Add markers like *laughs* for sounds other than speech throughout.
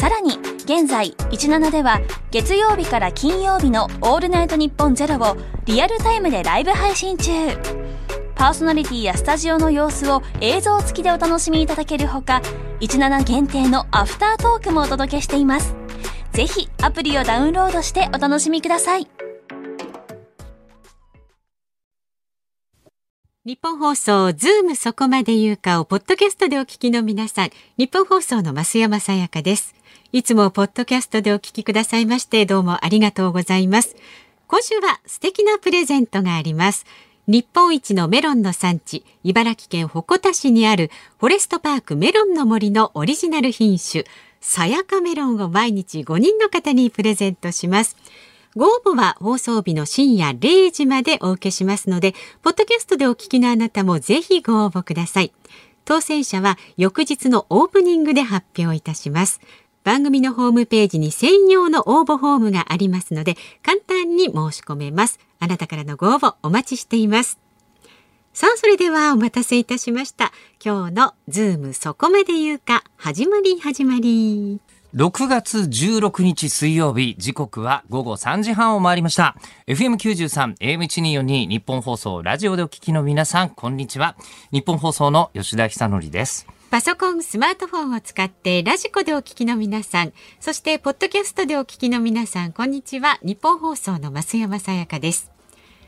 さらに現在17では月曜日から金曜日の「オールナイトニッポンゼロをリアルタイムでライブ配信中。パーソナリティやスタジオの様子を映像付きでお楽しみいただけるほか17限定のアフタートークもお届けしています。ぜひアプリをダウンロードしてお楽しみください。ニッポン放送ズームそこまで言うかをポッドキャストでお聞きの皆さん日本放送の増山さやかです。いつもポッドキャストでお聞きくださいましてどうもありがとうございます今週は素敵なプレゼントがあります日本一のメロンの産地茨城県鉾田市にあるフォレストパークメロンの森のオリジナル品種さやかメロンを毎日5人の方にプレゼントしますご応募は放送日の深夜0時までお受けしますので、ポッドキャストでお聞きのあなたもぜひご応募ください。当選者は翌日のオープニングで発表いたします。番組のホームページに専用の応募フォームがありますので、簡単に申し込めます。あなたからのご応募お待ちしています。さあ、それではお待たせいたしました。今日のズームそこまで言うか、始まり始まり。6月16日水曜日、時刻は午後3時半を回りました。FM93、AM1242 ニッポン放送、ラジオでお聞きの皆さん、こんにちは。ニッポン放送の吉田尚記です。パソコン、スマートフォンを使ってラジコでお聞きの皆さん、そしてポッドキャストでお聞きの皆さん、こんにちは。ニッポン放送の増山さやかです。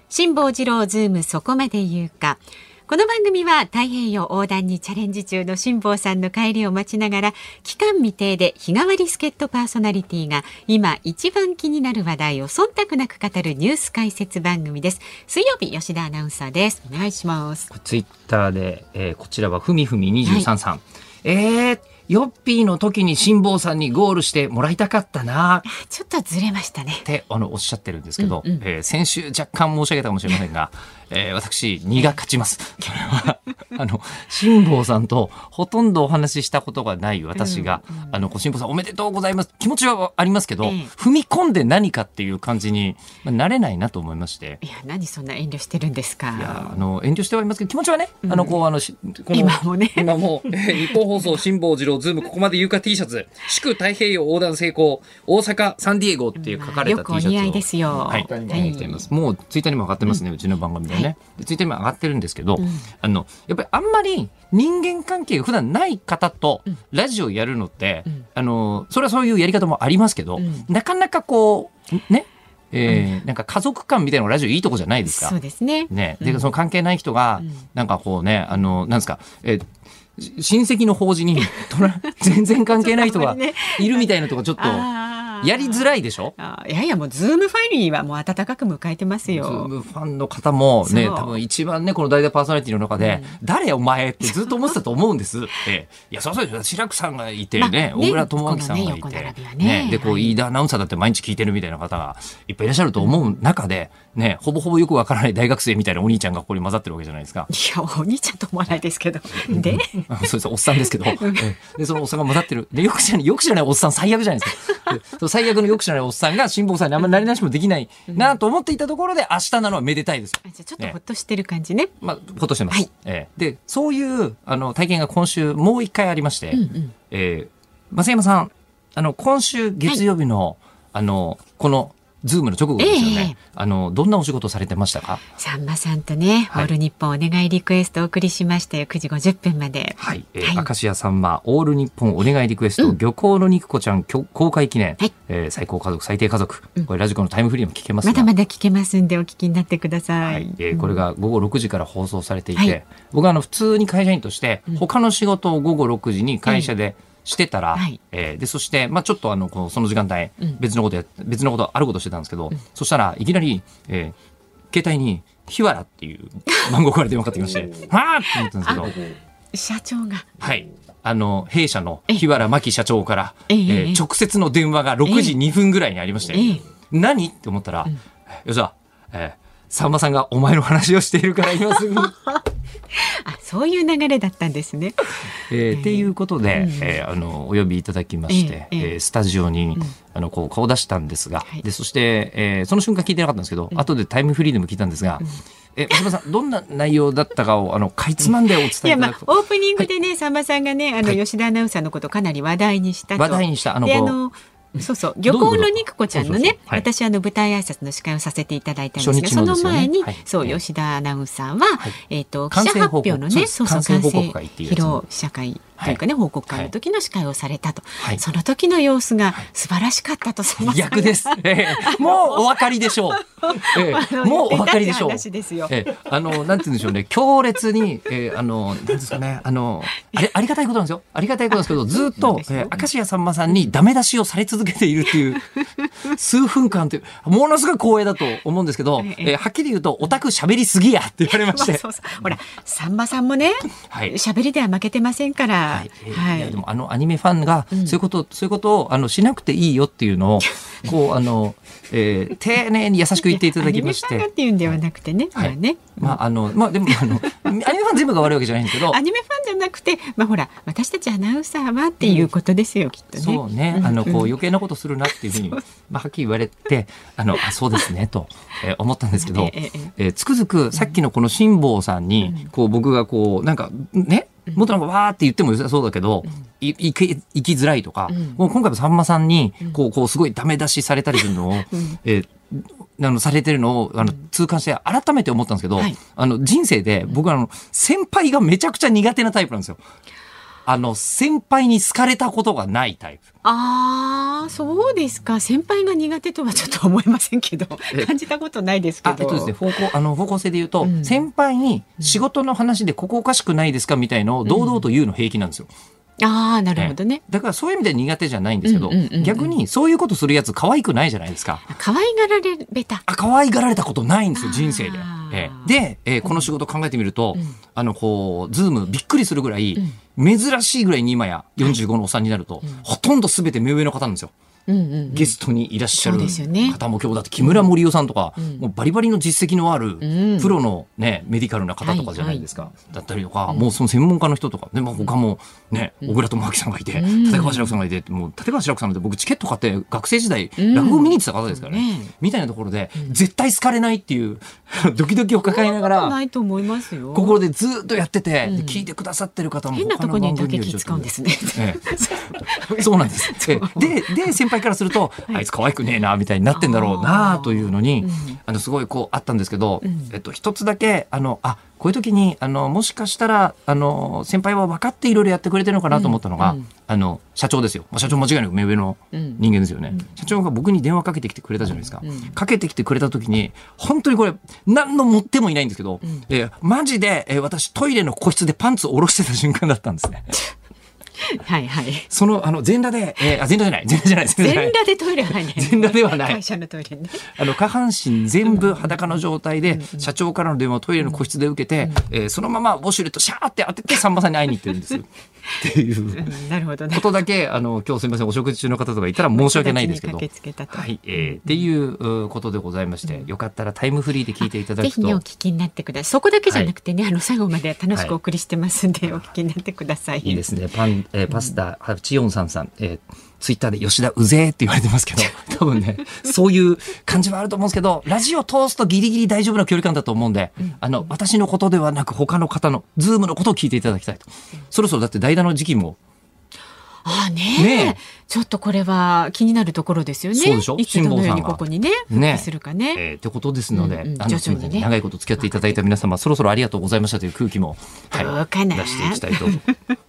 辛坊治郎ズームそこまで言うか。この番組は太平洋横断にチャレンジ中の辛坊さんの帰りを待ちながら期間未定で日替わり助っ人パーソナリティが今一番気になる話題を忖度なく語るニュース解説番組です。水曜日吉田アナウンサーです。お願いします。ツイッターで、えー、こちらはふみふみ23さん、はい、えーヨッピーの時に辛坊さんにゴールしてもらいたかったなちょっとずれましたねってあのおっしゃってるんですけど、うんうん、えー、先週若干申し上げたかもしれませんがえー、私、2が勝ちます。*laughs* これは、あの、辛坊さんとほとんどお話ししたことがない私が、うんうん、あの、辛坊さんおめでとうございます。気持ちはありますけど、えー、踏み込んで何かっていう感じに、まあ、なれないなと思いまして。いや、何そんな遠慮してるんですか。いや、あの、遠慮してはいますけど、気持ちはね、うん、あの、こう、あの、この今もね。今も、えー、ニッポン放送辛坊治郎ズームここまで言うか T シャツ、祝太平洋横断成功、大阪サンディエゴっていう書かれた T シャツを。よくお似合いですよ。はい。はい、もうツイッターにも上がってますね、うちの番組でね。でツイッターにも上がってるんですけど、うん、あのやっぱりあんまり人間関係が普段ない方とラジオやるのって、うん、あのそれはそういうやり方もありますけど、うん、なかなかこうねえー、なんか家族間みたいなラジオいいとこじゃないですか。そうですね。ね、で、その関係ない人が、なんかこうね、あの、なんですか、えー親戚の法事に *laughs* 全然関係ない人がいるみたいなとこちょっとやりづらいでしょ？いやいやもうズームファミリーはもう温かく迎えてますよ。ズームファンの方もね多分一番ねこの代打パーソナリティの中で、うん、誰お前ってずっと思ってたと思うんです。っていやそうそうです志らくさんがいてね、小倉智明さんがいて、ねね、でこう飯田アナウンサーだって毎日聞いてるみたいな方がいっぱいいらっしゃると思う中で、ねほぼほぼよくわからない大学生みたいなお兄ちゃんがここに混ざってるわけじゃないですか。いやお兄ちゃんと思わないですけど。で？そうです。おっさんですけど。*laughs* でそのおっさんが混ざってる。でよく知らないよく知らないおっさん最悪じゃないですか *laughs* 最悪のよく知らないおっさんが辛坊さんにあんまりなりなしもできないなと思っていたところで、明日なのはめでたいです。じゃちょっとほっとしてる感じね。まあ、ほっとしてます。はい、えー、で、そういうあの体験が今週もう一回ありまして、うんうん、えー、増山さん、あの、今週月曜日の、はい、あの、このズームの直後ですよね、えー、あのどんなお仕事されてましたか？さんまさんとね、はい、オールニッポンお願いリクエストお送りしましたよ9時50分まで。はい、えー、はい、明石家さんまオールニッポンお願いリクエスト、うん、漁港の肉子ちゃん公開記念、はい、えー、最高家族最低家族、うん、これラジコのタイムフリーも聞けますまだまだ聞けますんでお聞きになってください、はい、えー、これが午後6時から放送されていて、はい、僕はあの普通に会社員として他の仕事を午後6時に会社で、うんしてたら、はい、えー、でそして、まあ、ちょっとあのこのその時間帯、別のことや別のことあることしてたんですけど、うん、そしたらいきなり、えー、携帯に「日原」っていう番号から電話かかってきまして「はあ!」って思ったんですけど社長が。はい。あの弊社の日原真紀社長から、ええー、直接の電話が6時2分ぐらいにありまして、えー、何？って思ったら、うん。吉田、えー、さんまさんがお前の話をしているから今すぐ *laughs* あそういう流れだったんですね。えー、っていうことで、うん、えー、あのお呼びいただきまして、えー、えー、スタジオに、うん、あのこう顔出したんですが、はい、でそして、えー、その瞬間聞いてなかったんですけど、うん、後でタイムフリーでも聞いたんですが。うんえ、松さん、どんな内容だったかを、あの、かいつまんでお伝えいただくと。オープニングでね、さんまさんがね、あの、吉田アナウンサーのことかなり話題にした話題にした。あの、あのそうそう。漁港の肉子ちゃんのね私あの舞台挨拶の司会をさせていただいたんですが、その前に、そう吉田アナウンサーは、えっ、と記者発表のねそうそう完成披露試写会とい。うかね、報告会の時の司会をされたと、その時の様子が素晴らしかったと逆です、*laughs* えー、もうお分かりでしょう、*laughs* えー、もうお分かりでしょう。えー、あのなんて言うんでしょうね。強烈に、えー、あのなんですかね。あのあれありがたいことなんですよ。ありがたいことなんですけど *laughs* ずっと、えー、明石家さんまさんにダメ出しをされ続けているっていう数分間というものすごい光栄だと思うんですけど、えー、はっきり言うとオタク喋りすぎやって言われまして、まあ、そうそう。ほらさんまさんもね喋、はい、りでは負けてませんからはい、はい、でもあのアニメファンがそういうこと、うん、そういうことをあのしなくていいよっていうのを *laughs* こうあの、えー、丁寧に優しく言っていただきまして。っていうんではなくてね、はい、ね、まああのまあでもあのアニメファン全部が悪いわけじゃないんですけど、アニメファンじゃなくて、まあほら私たちアナウンサーはっていうことですよ、うん、きっとね。そうね、あのこう余計なことするなっていうふうに、まあはっきり言われて、あのあそうですねと、えー、思ったんですけど、ええー、つくづくさっきのこの辛坊さんに、こう僕がこうなんかねもっとなんかわーって言ってもそうだけど、いいき行きづらいとか、もう今回もさんまさんにこうこうすごいダメ出しされたりするのを、*laughs* えーあのされてるのをあの痛感して改めて思ったんですけど、はい、あの人生で僕はあの先輩がめちゃくちゃ苦手なタイプなんですよ。あの先輩に好かれたことがないタイプ。ああ、そうですか。先輩が苦手とはちょっと思いませんけど、感じたことないですけど。えっとですね、方向、あの、方向性で言うと、うん、先輩に仕事の話でここおかしくないですかみたいのを堂々と言うの平気なんですよ。うん、ああ、なるほどね、だからそういう意味で苦手じゃないんですけど、逆にそういうことするやつ可愛くないじゃないですか。可愛がられた。あ、可愛がられたことないんですよ、人生で。えー、で、えー、この仕事考えてみると、うん、あの、こう、ズームびっくりするぐらい、珍しいぐらいに今や45のおっさんになると、うん、ほとんど全て目上の方なんですよ。ゲストにいらっしゃる方も今日だって木村盛夫さんとか、うん、もうバリバリの実績のあるプロの、ね、メディカルな方とかじゃないですか、だったりとか、もうその専門家の人とかでも他もね、小倉智明さんがいて、立川志らくさんがいてもう立川志らくさんなんて僕チケット買って学生時代落語見に行ってた方ですからね、みたいなところで、絶対好かれないっていう *laughs* ドキドキを抱えながらないと思いますよ。心でずっとやってて、聞いてくださってる方も変なとこにだけ気使うんですね、ええ、そうなんです。*laughs* でで先輩からすると、あいつ可愛くねえなみたいになってんだろうなというのにあのすごいこうあったんですけど、えっと一つだけあのあこういう時にあのもしかしたらあの先輩は分かっていろいろやってくれてるのかなと思ったのが、あの社長ですよ、まあ、社長間違いなく目上の人間ですよね、うん、社長が僕に電話かけてきてくれたじゃないですか、かけてきてくれた時に本当にこれ何の持ってもいないんですけど、うん、えー、マジで、えー、私トイレの個室でパンツを下ろしてた瞬間だったんですね。*laughs* *laughs* はいはい。その、あの、全裸で、えー、あ、全裸じゃない、全裸じゃない全裸でトイレはね。全裸ではない。会社のトイレね。あの、下半身全部裸の状態で、社長からの電話をトイレの個室で受けて、うん、えー、そのままウォシュレットシャーって当てて、さんまさんに会いに行ってるんです。*laughs* っていう。なるほど、ね、ことだけあの今日すみませんお食事中の方とかいたら申し訳ないですけど、はいえー、っていうことでございまして、うん、よかったらタイムフリーで聞いていただくと。ぜひ、ね、お聞きになってください。そこだけじゃなくてね、はい、あの最後まで楽しくお送りしてますんで、はい、お聞きになってください。いいですね。パン、えー、パスタ八四三三えーツイッターで吉田うぜって言われてますけど、*laughs* 多分ね、そういう感じはあると思うんですけど、ラジオ通すとギリギリ大丈夫な距離感だと思うんで、あの、私のことではなく他の方の、ズームのことを聞いていただきたいと。そろそろだって代打の時期も。ああねねちょっとこれは気になるところですよね。そうでしょ？いつどのようにここにね、ね。するかね。えー、ってことですので、うんうん、あの、ね、長いこと付き合っていただいた皆様、そろそろありがとうございましたという空気も、はい、出していきたいと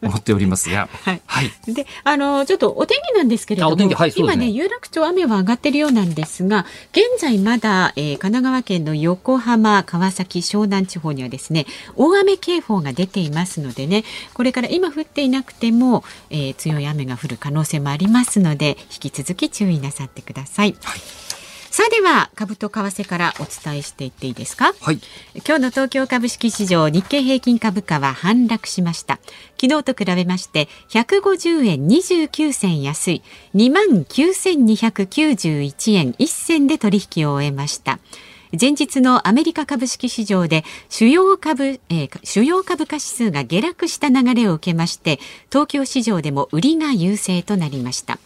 思っております。が、*laughs* はい。はい、で、あのちょっとお天気なんですけれども、はいね、今ね有楽町雨は上がってるようなんですが、現在まだ、えー、神奈川県の横浜、川崎、湘南地方にはですね、大雨警報が出ていますのでね、これから今降っていなくても、えー、強い雨が降る可能性もありますので引き続き注意なさってください。はいさあでは株と為替からお伝えしていっていいですか？はい。今日の東京株式市場日経平均株価は反落しました。昨日と比べまして150円29銭安い2万9291円1銭で取引を終えました。前日のアメリカ株式市場で主要株、えー、主要株価指数が下落した流れを受けまして東京市場でも売りが優勢となりました。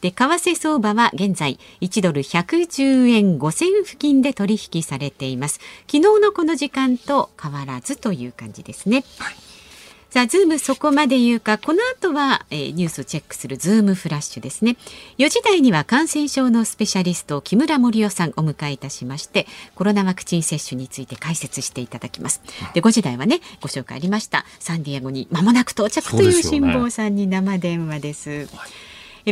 で為替相場は現在1ドル110円5銭付近で取引されています。昨日のこの時間と変わらずという感じですね、はい。さあ、ズームそこまで言うか、この後は、えー、ニュースをチェックするズームフラッシュですね。4時台には感染症のスペシャリスト、木村盛夫さんお迎えいたしまして、コロナワクチン接種について解説していただきます。で、5時台はね、ご紹介ありました、サンディエゴに間もなく到着という辛坊さんに生電話です。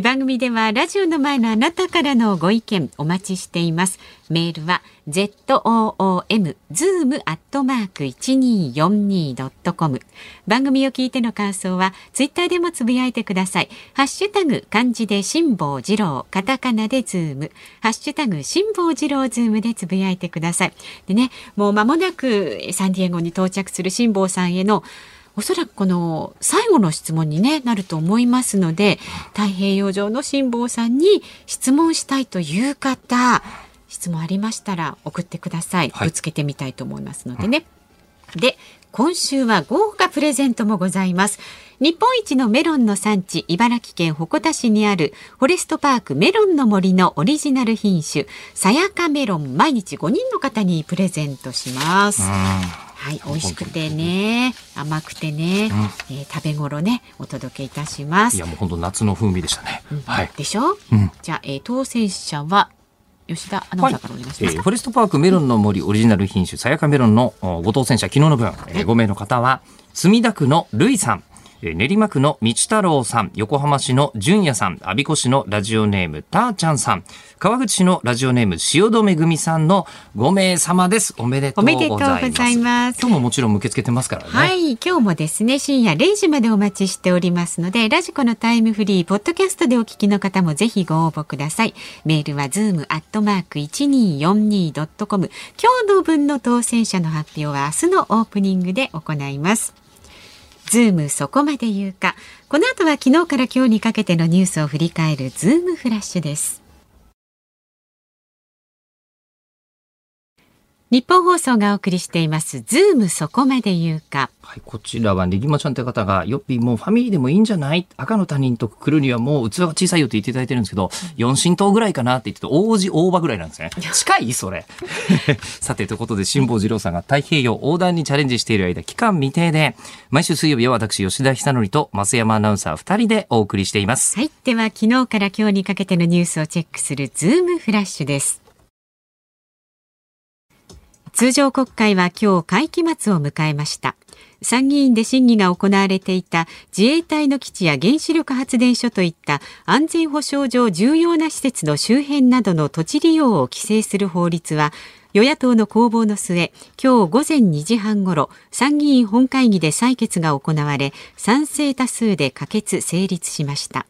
番組ではラジオの前のあなたからのご意見お待ちしています。メールは zoom zoom アットマーク一二四二ドットコム。番組を聞いての感想はツイッターでもつぶやいてください。ハッシュタグ漢字で辛坊治郎、カタカナでズーム、ハッシュタグ辛坊治郎ズームでつぶやいてください。でね、もう間もなくサンディエゴに到着する辛坊さんへのおそらくこの最後の質問に、ね、なると思いますので太平洋上の辛坊さんに質問したいという方質問ありましたら送ってください、ぶつけてみたいと思いますのでね。で今週は豪華プレゼントもございます。日本一のメロンの産地、茨城県鉾田市にあるフォレストパークメロンの森のオリジナル品種、さやかメロン、毎日5人の方にプレゼントします。はい、美味しくてね、甘くてね、うん、えー、食べ頃ね、お届けいたします。いや、もう本当夏の風味でしたね。うん、はい。でしょ、うん、じゃあ、えー、当選者は、吉田アナウンサーからお願いします、はい、えー、フォレストパークメロンの森オリジナル品種、さやかメロンのご当選者、昨日の分、えー、5名の方は、墨田区のるいさん、練馬区の道太郎さん、横浜市の純也さん、阿鼻子市のラジオネームたーちゃんさん、川口市のラジオネーム塩戸めぐみさんの5名様です。おめでとうございます。今日ももちろん受け付けてますからね。はい、今日もですね、深夜0時までお待ちしておりますので、ラジコのタイムフリー、ポッドキャストでお聞きの方もぜひご応募ください。メールはズームアットマーク 1242.com。今日の分の当選者の発表は明日のオープニングで行います。ズームそこまで言うか。この後は昨日から今日にかけてのニュースを振り返るズームフラッシュです。ニッポン放送がお送りしていますズームそこまで言うか。はい、こちらはねぎまちゃんって方がよっぴもうファミリーでもいいんじゃない？赤の他人と来るにはもう器が小さいよって言っていただいてるんですけど、四神島ぐらいかなって言ってと王子大葉ぐらいなんですね。*laughs* 近いそれ。*laughs* さてということで辛坊治郎さんが太平洋横断にチャレンジしている間期間未定で毎週水曜日は私吉田久典と増山アナウンサー二人でお送りしています。はい、では昨日から今日にかけてのニュースをチェックするズームフラッシュです。通常国会は今日会期末を迎えました。参議院で審議が行われていた自衛隊の基地や原子力発電所といった安全保障上重要な施設の周辺などの土地利用を規制する法律は与野党の攻防の末今日午前2時半ごろ参議院本会議で採決が行われ賛成多数で可決成立しました。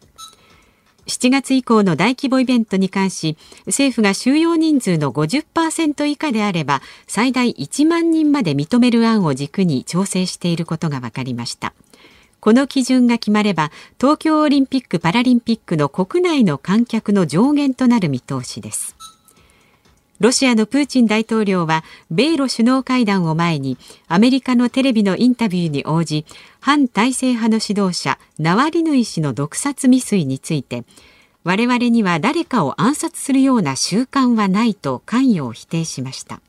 7月以降の大規模イベントに関し政府が収容人数の50%以下であれば最大1万人まで認める案を軸に調整していることが分かりました。この基準が決まれば東京オリンピック・パラリンピックの国内の観客の上限となる見通しです。ロシアのプーチン大統領は米ロ首脳会談を前にアメリカのテレビのインタビューに応じ反体制派の指導者ナワリヌイ氏の毒殺未遂について我々には誰かを暗殺するような習慣はないと関与を否定しました。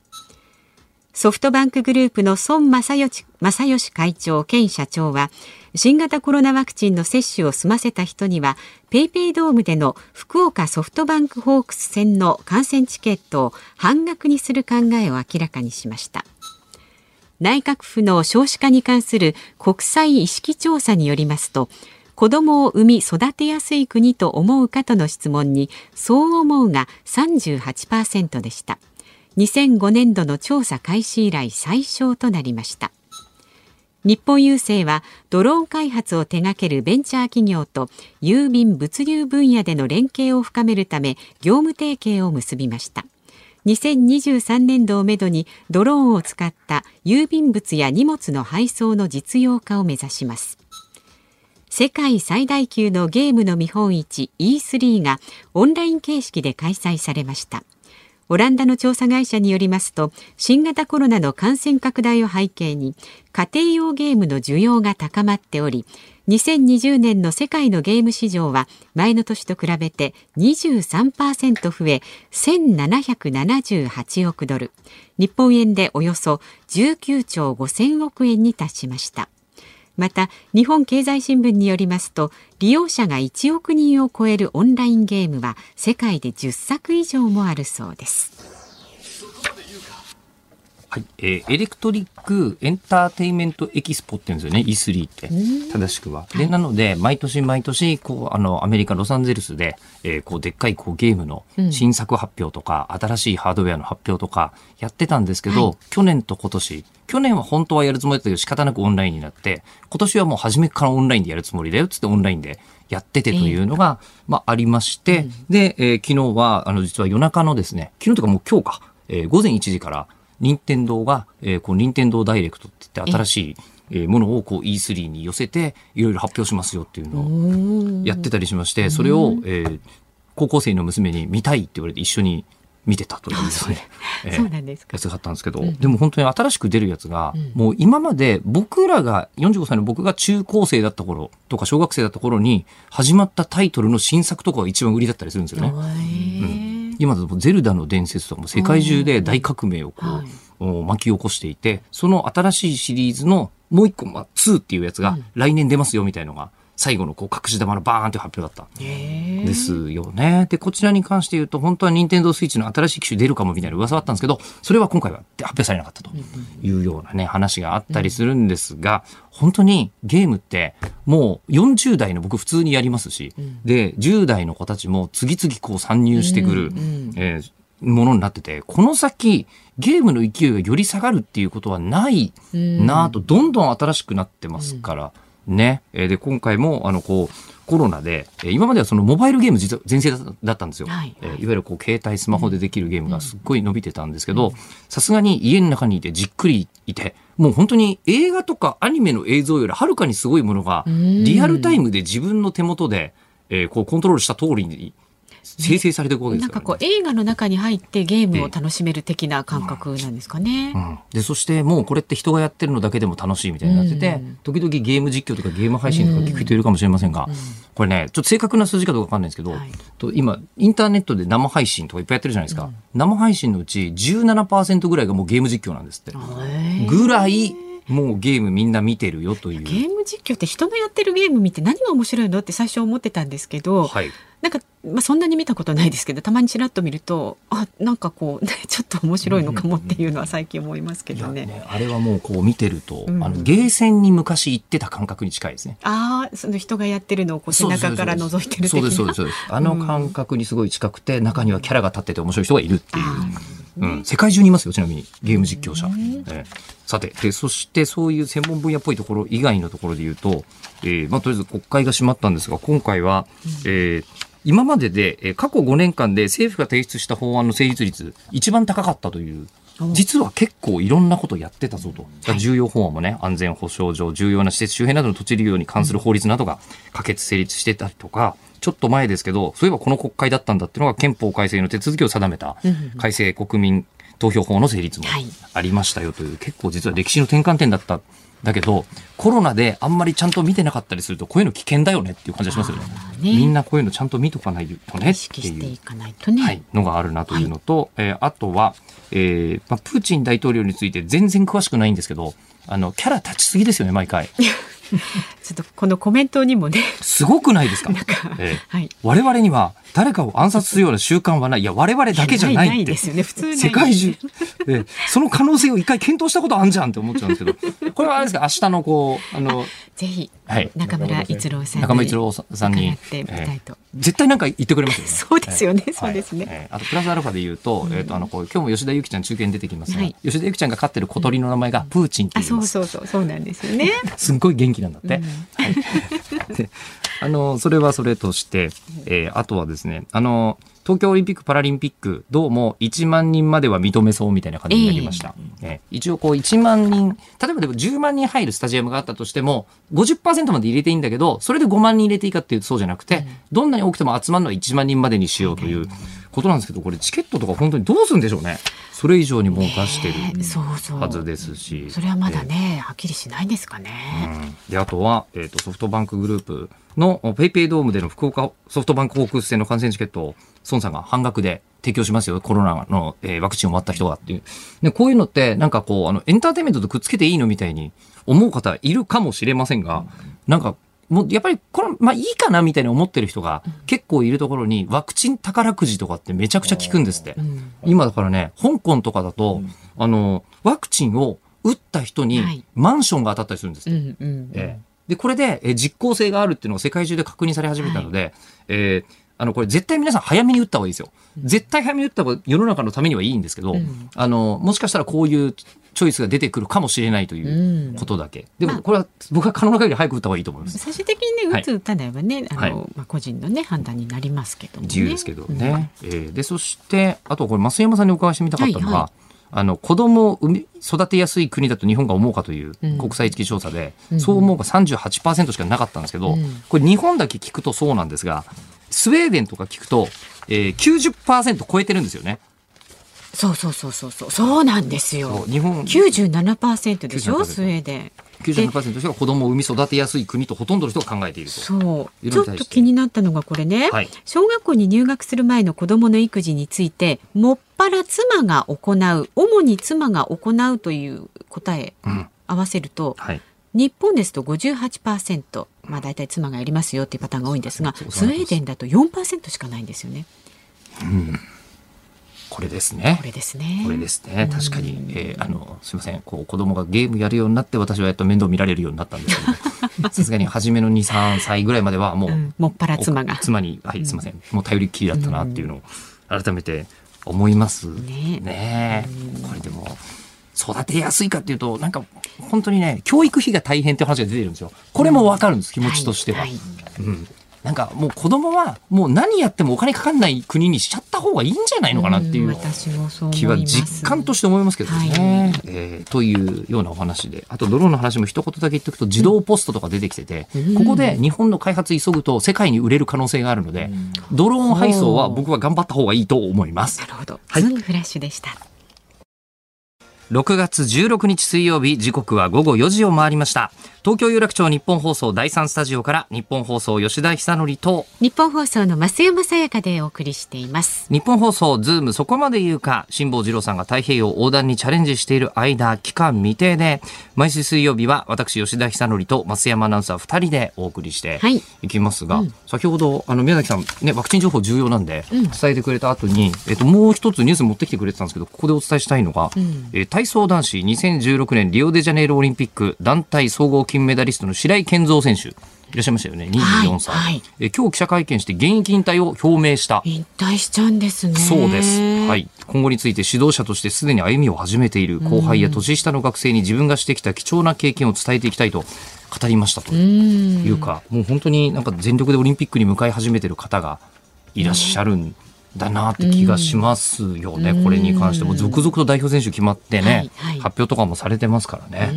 ソフトバンクグループの孫正義正義会長兼社長は新型コロナワクチンの接種を済ませた人にはペイペイドームでの福岡ソフトバンクホークス戦の観戦チケットを半額にする考えを明らかにしました。内閣府の少子化に関する国際意識調査によりますと子供を産み育てやすい国と思うかとの質問にそう思うが38%でした。2005年度の調査開始以来最小となりました。日本郵政はドローン開発を手掛けるベンチャー企業と郵便物流分野での連携を深めるため業務提携を結びました。2023年度をめどにドローンを使った郵便物や荷物の配送の実用化を目指します。世界最大級のゲームの見本市 E3 がオンライン形式で開催されました。オランダの調査会社によりますと新型コロナの感染拡大を背景に家庭用ゲームの需要が高まっており2020年の世界のゲーム市場は前の年と比べて23%増え1778億ドル。日本円でおよそ19兆5000億円に達しました。また日本経済新聞によりますと利用者が1億人を超えるオンラインゲームは世界で10作以上もあるそうです。はい、えー、エレクトリックエンターテイメントエキスポって言うんですよね、E3 って、正しくは。で、なので、毎年毎年、こう、あの、アメリカ・ロサンゼルスで、えー、こう、でっかい、こう、ゲームの新作発表とか、うん、新しいハードウェアの発表とか、やってたんですけど、はい、去年と今年、去年は本当はやるつもりだったけど、仕方なくオンラインになって、今年はもう初めからオンラインでやるつもりだよ、つってオンラインでやっててというのが、えー、まあ、ありまして、うん、で、えー、昨日は、あの、実は夜中のですね、昨日とかもう今日か、えー、午前1時から、任天堂が、えー、こう任天堂ダイレクトって言って新しい、えー、ものをこう E3 に寄せていろいろ発表しますよっていうのをやってたりしましてそれを、えー、高校生の娘に見たいって言われて一緒に見てたというですね、そうなんですか。やつがあったんですけど、うん、でも本当に新しく出るやつが、うん、もう今まで僕らが45歳の僕が中高生だった頃とか小学生だった頃に始まったタイトルの新作とかが一番売りだったりするんですよね。うん今だとゼルダの伝説とかも世界中で大革命をこう、はい、巻き起こしていて、その新しいシリーズのもう一個、まあ、2っていうやつが来年出ますよみたいのが、最後のこう隠し玉のバーンという発表だった。ですよね。で、こちらに関して言うと、本当は任天堂スイッチの新しい機種出るかもみたいな噂だったんですけど、それは今回は発表されなかったというようなね、話があったりするんですが、本当にゲームってもう40代の僕普通にやりますし、で、10代の子たちも次々こう参入してくる、えーものになってて、この先、ゲームの勢いがより下がるっていうことはないなと、どんどん新しくなってますから、ね。で、今回も、あの、こう、コロナで、今まではそのモバイルゲーム実は全盛だったんですよ。はい、いわゆるこう携帯、スマホでできるゲームがすっごい伸びてたんですけど、さすがに家の中にいてじっくりいて、もう本当に映画とかアニメの映像よりはるかにすごいものが、リアルタイムで自分の手元で、えー、こうコントロールした通りに生成されていくわけですから、ね、なんかこう映画の中に入ってゲームを楽しめる的な感覚なんですかね。うん。うん、でそしてもうこれって人がやってるのだけでも楽しいみたいになってて、うん、時々ゲーム実況とかゲーム配信とか聞く人いるかもしれません。が、これねちょっと正確な数字かどうかわかんないですけど、はい、と今インターネットで生配信とかいっぱいやってるじゃないですか、生配信のうち17%ぐらいがもうゲーム実況なんですって。ぐらいもうゲームみんな見てるよという。ゲーム実況って人のやってるゲーム見て何が面白いのって最初思ってたんですけど、はい、なんか、まあ、そんなに見たことないですけどたまにちらっと見るとあなんかこう、*laughs* ね、ちょっと面白いのかもっていうのは最近思いますけどね。ねあれはもうこう見てると、うん、あのゲーセンに昔行ってた感覚に近いですね。ああその人がやってるのをこう背中から覗いてるそうですそうです。そうですあの感覚にすごい近くて、中にはキャラが立ってて面白い人がいるっていう。うん、世界中にいますよちなみにゲーム実況者。えー、さてでそしてそういう専門分野っぽいところ以外のところで言うと、えーまあ、とりあえず国会が閉まったんですが今回は、えー、今までで、え過去5年間で政府が提出した法案の成立率、一番高かったという。実は結構いろんなことやってたぞと。重要法案もね、安全保障上、重要な施設周辺などの土地利用に関する法律などが可決成立してたりとか、ちょっと前ですけど、そういえばこの国会だったんだっていうのが憲法改正の手続きを定めた改正国民投票法の成立もありましたよという、結構実は歴史の転換点だった。だけど、コロナであんまりちゃんと見てなかったりすると、こういうの危険だよねっていう感じがしますよね。ねみんなこういうのちゃんと見とかないとねっていう、ね、はい、のがあるなというのと、はい、えー、あとは、えーまあ、プーチン大統領について全然詳しくないんですけど、あの、キャラ立ちすぎですよね、毎回。*laughs* *laughs* ちょっとこのコメントにもね。すごくないですか？かえーはい、我々には誰かを暗殺するような習慣はない。いや、我々だけじゃないって。ないですよね、普通世界中、えー。その可能性を一回検討したことあるじゃんって思っちゃうんですけど、これはあれですか、明日のこう、あの、ぜひ、はい、中村一郎さん中村一郎さんに、えー、絶対なんか言ってくれますよね。そうですよね、そうですね。えー、あとプラスアルファで言うと、えっ、とあのこう今日も吉田由紀ちゃん中継に出てきますが、吉田由紀ちゃんが飼ってる小鳥の名前がプーチンって言います。そうそうそうそうなんですよね。*laughs* すっごい元気なんだって。はい。で、あのそれはそれとして、えー、あとはですね、あの東京オリンピック・パラリンピック、どうも1万人までは認めそうみたいな感じになりました。えー、えー、一応こう1万人、例えばでも10万人入るスタジアムがあったとしても、50%まで入れていいんだけど、それで5万人入れていいかっていうとそうじゃなくて、どんなに多くても集まるのは1万人までにしようということなんですけど、これチケットとか本当にどうするんでしょうね。それ以上にもう出してるはずですし。それはまだね、はっきりしないんですかね。うん、で、あとは、えっ、ー、と、ソフトバンクグループのペイペイドームでの福岡ソフトバンクホークス戦の観戦チケットを孫さんが半額で提供しますよ。コロナの、えー、ワクチンを待った人がっていう。で、こういうのって、なんかこう、あの、エンターテインメントとくっつけていいのみたいに思う方いるかもしれませんが、なんか、もうやっぱりこれ、まあいいかなみたいに思ってる人が結構いるところにワクチン宝くじとかってめちゃくちゃ効くんですって。今だからね、香港とかだと、あの、ワクチンを打った人にマンションが当たったりするんですって。えで、これで、え実効性があるっていうのが世界中で確認され始めたので、はい、えー、あの、これ絶対皆さん早めに打った方がいいですよ。絶対早めに打った方が世の中のためにはいいんですけど、うん、あの、もしかしたらこういうチョイスが出てくるかもしれないということだけ。うん、でも、これは僕は可能な限り早く打った方がいいと思います。最終的にね、打つ、打たないはね、あの、まあ、個人のね、判断になりますけど、ね、自由ですけどね。うん、えー、で、そして、あとこれ、増山さんにお伺いしてみたかったのは、はいはい。あの子供を産み育てやすい国だと日本が思うかという国際的調査で、うん、そう思うが38%しかなかったんですけど、うん、これ日本だけ聞くとそうなんですがスウェーデンとか聞くと、えー、90%超えてるんですよね。そうそうそうそうそう。そうなんですよ。日本。97%でしょ？スウェーデン。97%の人が子供を産み育てやすい国とほとんどの人が考えていると。そう。ちょっと気になったのがこれね、はい、小学校に入学する前の子供の育児についてもっぱら妻が行う主に妻が行うという答え、うん、合わせると、はい、日本ですと58%、まあ、大体妻がやりますよっていうパターンが多いんですがスウェーデンだと4%しかないんですよね。うんこれですね。これですね。これですね。確かに、えー、あの、すみません。こう、子供がゲームやるようになって、私はやっと面倒見られるようになったんですけど、*laughs* さすがに初めの2、3歳ぐらいまではもう、うん、もっぱら妻が。妻に、はい、すみません。もう頼りっきりだったなっていうのを、改めて思います。ねねこれでも、育てやすいかっていうと、なんか、本当にね、教育費が大変って話が出てるんですよ。これもわかるんです、気持ちとしては。はいはい、うんなんかもう子供はもう何やってもお金かかんない国にしちゃった方がいいんじゃないのかなっていう気は実感として思いますけどね。はい、えー、というようなお話であとドローンの話も一言だけ言っておくと自動ポストとか出てきてて、うん、ここで日本の開発急ぐと世界に売れる可能性があるので、うん、ドローン配送は僕は頑張った方がいいと思います。なるほど。はい、フラッシュでした。6月16日水曜日時刻は午後4時を回りました。東京有楽町日本放送第三スタジオから日本放送吉田久典と日本放送の増山さやかでお送りしています。日本放送ズームそこまで言うか辛坊治郎さんが太平洋横断にチャレンジしている間期間未定で毎週水曜日は私吉田久典と増山アナウンサー2人でお送りしてい。きますが、はいうん、先ほどあの宮崎さんねワクチン情報重要なんで伝えてくれた後に、うん、えっともう一つニュース持ってきてくれてたんですけどここでお伝えしたいのが、うん、え体操男子2016年リオデジャネイロオリンピック団体総合金メダリストの白井健三選手。いらっしゃいましたよね24歳、はい。はい、え今日記者会見して現役引退を表明した。引退しちゃうんですね。そうです。はい。今後について指導者としてすでに歩みを始めている後輩や年下の学生に自分がしてきた貴重な経験を伝えていきたいと語りましたというかもう本当になんか全力でオリンピックに向かい始めてる方がいらっしゃるんだなって気がしますよね、これに関しても続々と代表選手決まってね、はいはい、発表とかもされてますからね。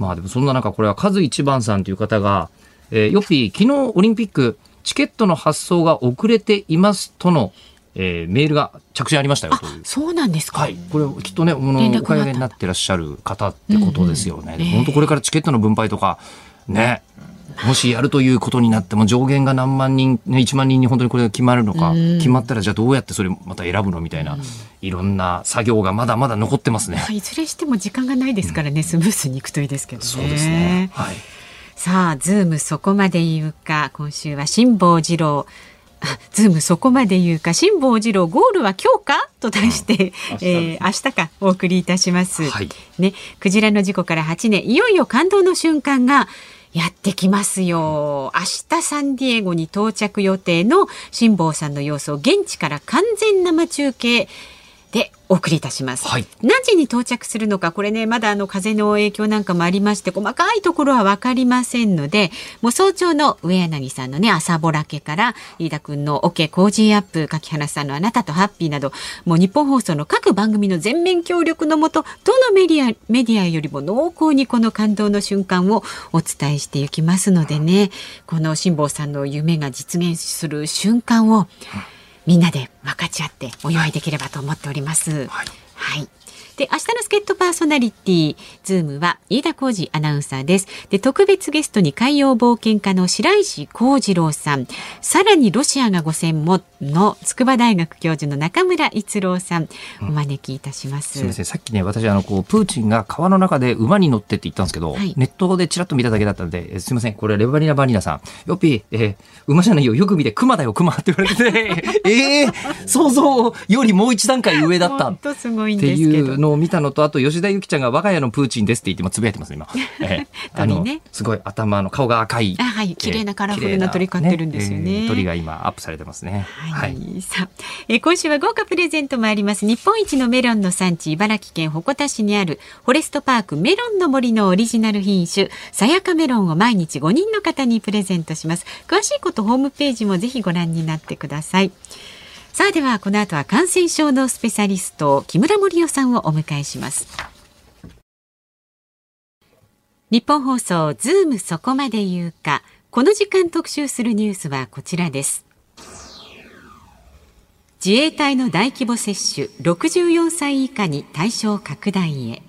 まあでもそんな中これはカズ一番さんという方が、えー、よっぴ昨日オリンピックチケットの発送が遅れていますとのえー、メールが着信ありましたよという。そうなんですか。はい。これきっとね、このお買い上げになってらっしゃる方ってことですよね。うんうん、本当これからチケットの分配とか、ね、もしやるということになっても上限が何万人、ね、1万人に本当にこれが決まるのか、決まったらじゃあどうやってそれまた選ぶのみたいな、いろんな作業がまだまだ残ってますね。いずれしても時間がないですからね、スムースにいくといいですけどね。そうですね。はい。さあ、ズームそこまで言うか、今週は辛坊治郎。ズームそこまで言うか辛坊治郎ゴールは今日か？と題して、うん、明日,、えー、明日かお送りいたします、はい、ねクジラの事故から8年いよいよ感動の瞬間がやってきますよ。明日サンディエゴに到着予定の辛坊さんの様子を現地から完全生中継でお送りいたします、はい、何時に到着するのかこれねまだあの風の影響なんかもありまして細かいところは分かりませんのでもう早朝の上柳さんのねあさぼらけから飯田君の OK コージーアップ柿原さんのあなたとハッピーなどもうニッポン放送の各番組の全面協力のもとどのメディアメディアよりも濃厚にこの感動の瞬間をお伝えしていきますのでねこの辛坊さんの夢が実現する瞬間を、みんなで分かち合ってお祝いできればと思っております。はい、はいで、明日の助っ人パーソナリティ、ズームは飯田浩二アナウンサーです。で、特別ゲストに海洋冒険家の白石康次郎さん、さらにロシアがご専門の筑波大学教授の中村逸郎さん、お招きいたします。うん、すみません、さっきね、私、あの、こう、プーチンが川の中で馬に乗ってって言ったんですけど、はい、ネットでちらっと見ただけだったんで、すみません、これ、レバニラバニラさん、よっぴー、えー、馬じゃないよ、よく見て、熊だよ、熊って言われて、え *laughs* えー、想像よりもう一段階上だった。っていうのを見たのと、あと、吉田由紀ちゃんが我が家のプーチンですって言ってもつぶやいてます今。*laughs* えー、あの、ね、すごい頭の顔が赤い。あはい、綺麗なカラフルな鳥飼ってるんですよね。ねえー、鳥が今アップされてますね。はい。はい、さあ、えー、今週は豪華プレゼントもあります。日本一のメロンの産地茨城県鉾田市にあるフォレストパークメロンの森のオリジナル品種さやかメロンを毎日5人の方にプレゼントします。詳しいことホームページもぜひご覧になってください。さあではこの後は感染症のスペシャリスト木村盛夫さんをお迎えします。日本放送ズームそこまで言うかこの時間特集するニュースはこちらです自衛隊の大規模接種64歳以下に対象拡大へ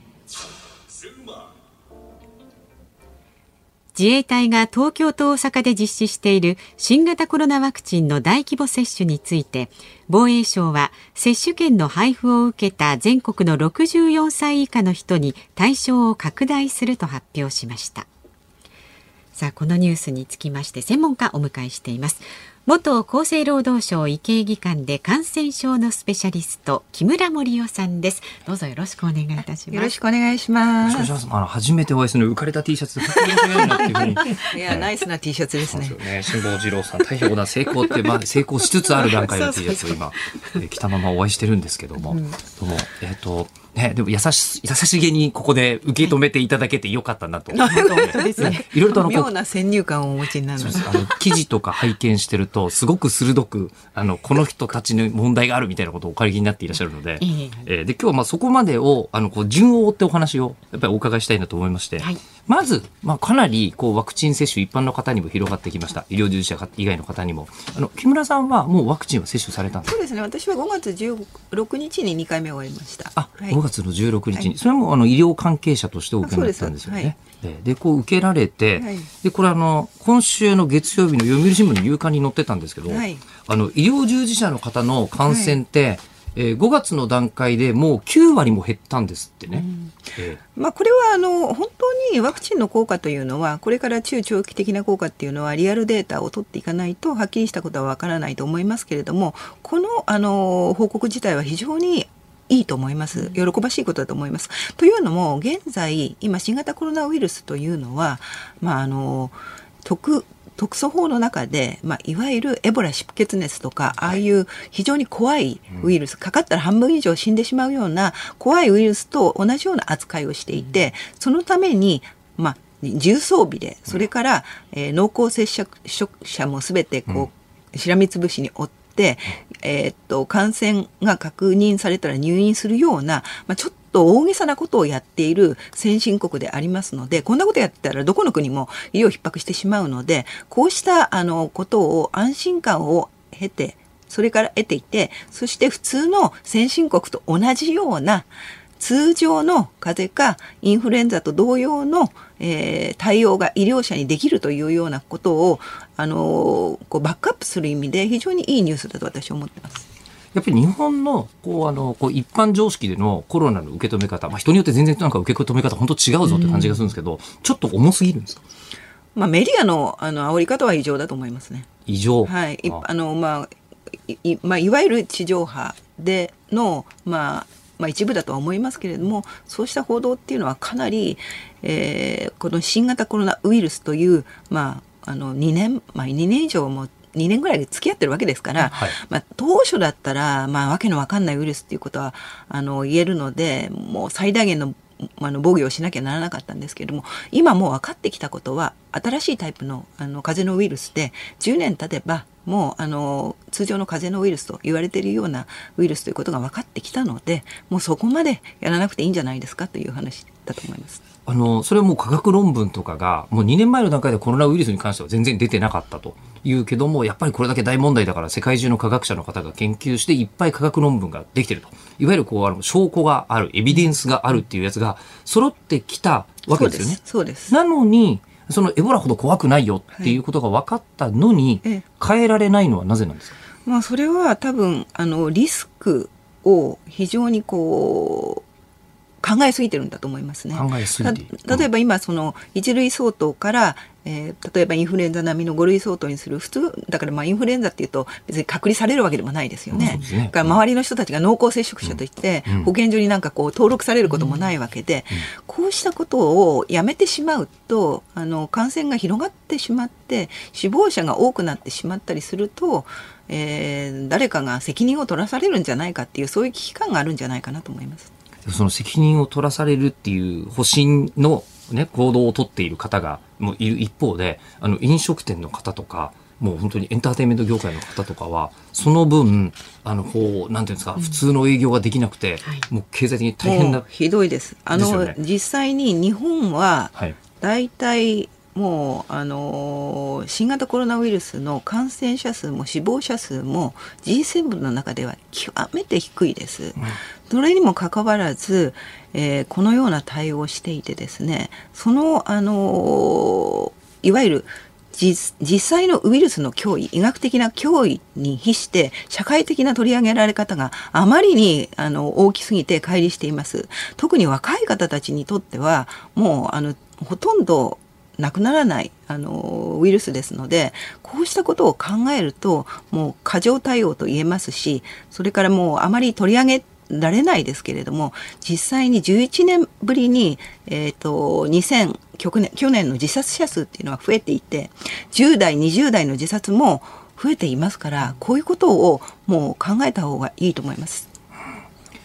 自衛隊が東京と大阪で実施している新型コロナワクチンの大規模接種について防衛省は接種券の配布を受けた全国の64歳以下の人に対象を拡大すると発表しました。さあこのニュースにつきまして専門家お迎えしています。元厚生労働省医系技官で感染症のスペシャリスト木村盛夫さんです。どうぞよろしくお願いいたします。よろしくお願いします。あの初めてお会いする浮かれた T シャツいやナイスな T シャツですね。ね。辛坊治郎さん大変な成功ってまあ成功しつつある段階の T シャツを今着たままお会いしてるんですけども、うん、どうもえっ、ー、とね、でも優し優しげにここで受け止めていただけてよかったなと。*laughs* 本当ですね。いろいろとあの妙な先入観をお持ちになる。あの記事とか拝見してるとすごく鋭くあのこの人たちの問題があるみたいなことをお借りになっていらっしゃるので、えー、で今日はまあそこまでをあのこう順を追ってお話をやっぱりお伺いしたいなと思いまして、はい、まずまあかなりこうワクチン接種一般の方にも広がってきました。医療従事者以外の方にも。あの木村さんはもうワクチンは接種されたんですそうですね。私は5月16日に2回目終わりました。あ、はい、5月の16日日に、それもあの医療関係者としてお受けになったんですよね。でこう受けられて、はい、でこれあの今週の月曜日の読売新聞の夕刊に載ってたんですけど、はい、あの医療従事者の方の感染って、はい、えー、5月の段階でもう9割も減ったんですってね。うんえー、まあ、これはあの本当にワクチンの効果というのはこれから中長期的な効果っていうのはリアルデータを取っていかないとはっきりしたことはわからないと思いますけれどもこのあの報告自体は非常にいいと思います。喜ばしいことだと思います。というのも、現在、今、新型コロナウイルスというのは、まあ、あの、特、特措法の中で、まあ、いわゆるエボラ出血熱とか、ああいう非常に怖いウイルス、かかったら半分以上死んでしまうような怖いウイルスと同じような扱いをしていて、そのために、まあ、重装備で、それから、えー、濃厚接触者もすべてこう、しらみつぶしに追って、えー、っと、感染が確認されたら入院するような、まあ、ちょっと大げさなことをやっている先進国でありますので、こんなことやったらどこの国も医療逼迫してしまうので、こうしたあのことを安心感を経て、それから得ていて、そして普通の先進国と同じような通常の風邪かインフルエンザと同様の、えー、対応が医療者にできるというようなことを、あのー、こうバックアップする意味で非常にいいニュースだと私は思ってます。やっぱり日本のこうあのこう一般常識でのコロナの受け止め方、まあ、人によって全然なんか受け止め方本当違うぞって感じがするんですけど、うん、ちょっと重すぎるんですか、まあ、メディアのあの煽り方は異常だと思いますね。異常。はい。いあ。の、まあいまあ、いわゆる地上波での、まあ、まあ、一部だとは思いますけれどもそうした報道っていうのはかなり、えー、この新型コロナウイルスという、まあ、あの2年、まあ、2年以上も2年ぐらいで付き合ってるわけですから、はい、まあ、当初だったら、まあ、わけのわかんないウイルスっていうことはあの言えるのでもう最大限のあの防御をしなきゃならなかったんですけれども今もう分かってきたことは新しいタイプのあの風邪のウイルスで10年経てばもうあの通常の風邪のウイルスと言われているようなウイルスということが分かってきたのでもうそこまでやらなくていいんじゃないですかという話だと思います。あのそれはもう科学論文とかがもう2年前の段階でコロナウイルスに関しては全然出てなかったと。いうけどもやっぱりこれだけ大問題だから世界中の科学者の方が研究していっぱい科学論文ができてると。いわゆるこうあの証拠があるエビデンスがあるっていうやつが揃ってきたわけですよね。そうです。なのにそのエボラほど怖くないよってい。うことが分かったのに、はい、変えられないのはなぜなんですか、まあ、それは多分あのリスクを非常にこう考えすぎてるんだと思いますね。例えば今その一類相当から、えー、例えばインフルエンザ並みの5類相当にする普通だからまあインフルエンザっていうと別に隔離されるわけでもないですよね。ねだから周りの人たちが濃厚接触者といって、保健所になんかこう登録されることもないわけで、こうしたことをやめてしまうとあの感染が広がってしまって死亡者が多くなってしまったりすると。えー、誰かが責任を取らされるんじゃないかっていうそういう危機感があるんじゃないかなと思います。その責任を取らされるっていう保身の、ね、行動をとっている方がもういる一方であの飲食店の方とかもう本当にエンターテインメント業界の方とかはその分あのこうなんていうんですか、うん、普通の営業ができなくて、はい、もう経済的に大変なひどいです。あの、ね、実際に日本は大体、もうあの新型コロナウイルスの感染者数も死亡者数も G7 の中では極めて低いです。うん、それにもかかわらず、えー、このような対応をしていてですねそのあのいわゆる実際のウイルスの脅威医学的な脅威に比して社会的な取り上げられ方があまりにあの大きすぎて乖離しています特に若い方たちにとってはもうあのほとんどなくならないあのウイルスですのでこうしたことを考えるともう過剰対応と言えますしそれからもうあまり取り上げられないですけれども実際に11年ぶりに、えーと、2000去年去年の自殺者数っていうのは増えていて10代20代の自殺も増えていますからこういうことをもう考えた方がいいと思います。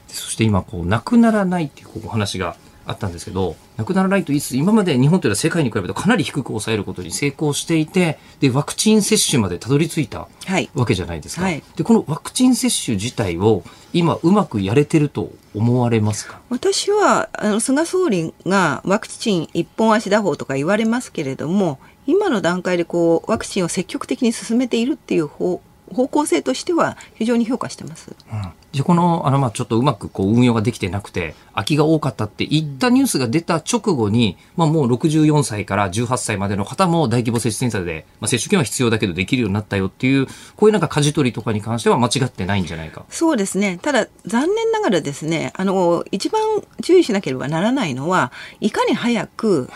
そして今こうなくならないっていうお話があったんですけど、なくならないといつ、今まで日本というのは世界に比べるとかなり低く抑えることに成功していて、で、ワクチン接種までたどり着いたわけじゃないですか。はいはい、で、このワクチン接種自体を今うまくやれてると思われますか？私は、あの、菅総理がワクチン一本足打法とか言われますけれども、今の段階でこう、ワクチンを積極的に進めているっていう方方向性としては非常に評価してます。うん、じゃこのあのまあちょっとうまくこう運用ができてなくて空きが多かったっていったニュースが出た直後に、まあ、もう64歳から18歳までの方も大規模接種センターで、まあ、接種券は必要だけどできるようになったよっていうこういうなんか舵取りとかに関しては間違ってないんじゃないか。そうですね。ただ残念ながらですねあの一番注意しなければならないのはいかに早く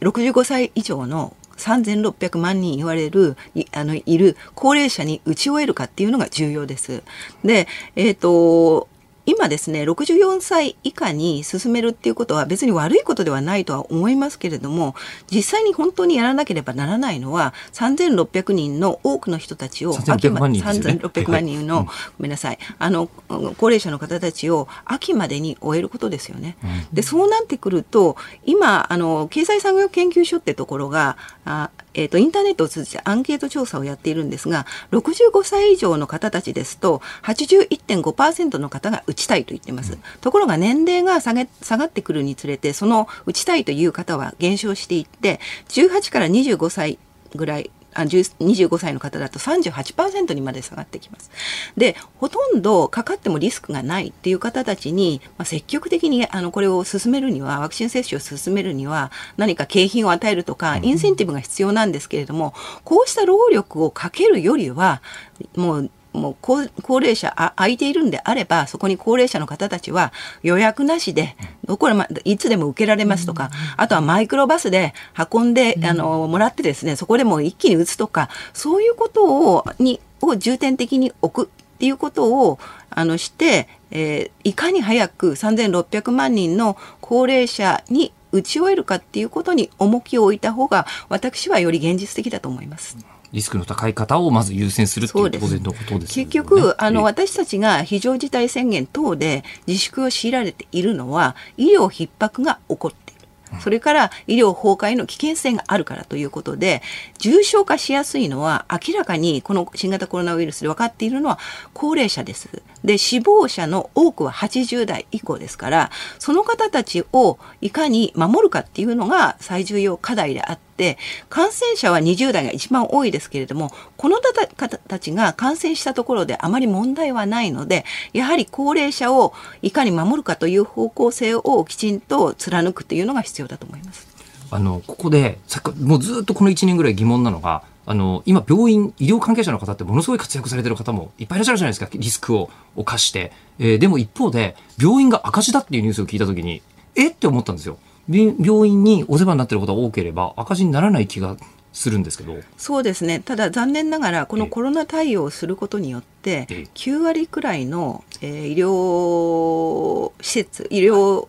65歳以上の3600万人言われるいあのいる高齢者に打ち終えるかっていうのが重要です。で、えっ、ー、と今ですね、64歳以下に進めるっていうことは別に悪いことではないとは思いますけれども、実際に本当にやらなければならないのは、3600人の多くの人たちを、秋まで、3600万人の、ごめんなさい、あの、高齢者の方たちを秋までに終えることですよね。で、そうなってくると、今、あの、経済産業研究所ってところが、あえーと、インターネットを通じてアンケート調査をやっているんですが65歳以上の方たちですと81.5%の方が打ちたいと言ってます、うん、ところが年齢が下げ下がってくるにつれてその打ちたいという方は減少していって18から25歳ぐらいあ25歳の方だと38%にまで下がってきます。で、ほとんどかかってもリスクがないっていう方たちに、まあ、積極的にあのこれを進めるには、ワクチン接種を進めるには、何か景品を与えるとか、インセンティブが必要なんですけれども、こうした労力をかけるよりは、もうもう高高齢者あ空いているんであればそこに高齢者の方たちは予約なしでどこでいつでも受けられますとか、あとはマイクロバスで運んで、あのもらってですねそこでも一気に打つとかそういうことをにを重点的に置くっていうことをあのして、えー、いかに早く3600万人の高齢者に打ち終えるかっていうことに重きを置いた方が私はより現実的だと思います。リスクの高い方をまず優先するっていう当然のことです、ね、結局あの私たちが非常事態宣言等で自粛を強いられているのは医療逼迫が起こってそれから医療崩壊の危険性があるからということで、重症化しやすいのは明らかにこの新型コロナウイルスで分かっているのは高齢者です。で、死亡者の多くは80代以降ですから、その方たちをいかに守るかっていうのが最重要課題であって、感染者は20代が一番多いですけれども、この方たちが感染したところであまり問題はないので、やはり高齢者をいかに守るかという方向性をきちんと貫くというのが必要だと思います。あの、ここで、もうずっとこの1年ぐらい疑問なのが、あの、今、病院、医療関係者の方ってものすごい活躍されてる方もいっぱいいらっしゃるじゃないですか、リスクを冒して。えー、でも一方で、病院が赤字だっていうニュースを聞いたときに、えって思ったんですよ。病院にお世話になってることが多ければ赤字にならない気がするんですけど。そうですね。ただ残念ながらこのコロナ対応をすることによって9割くらいの、えー、医療施設医療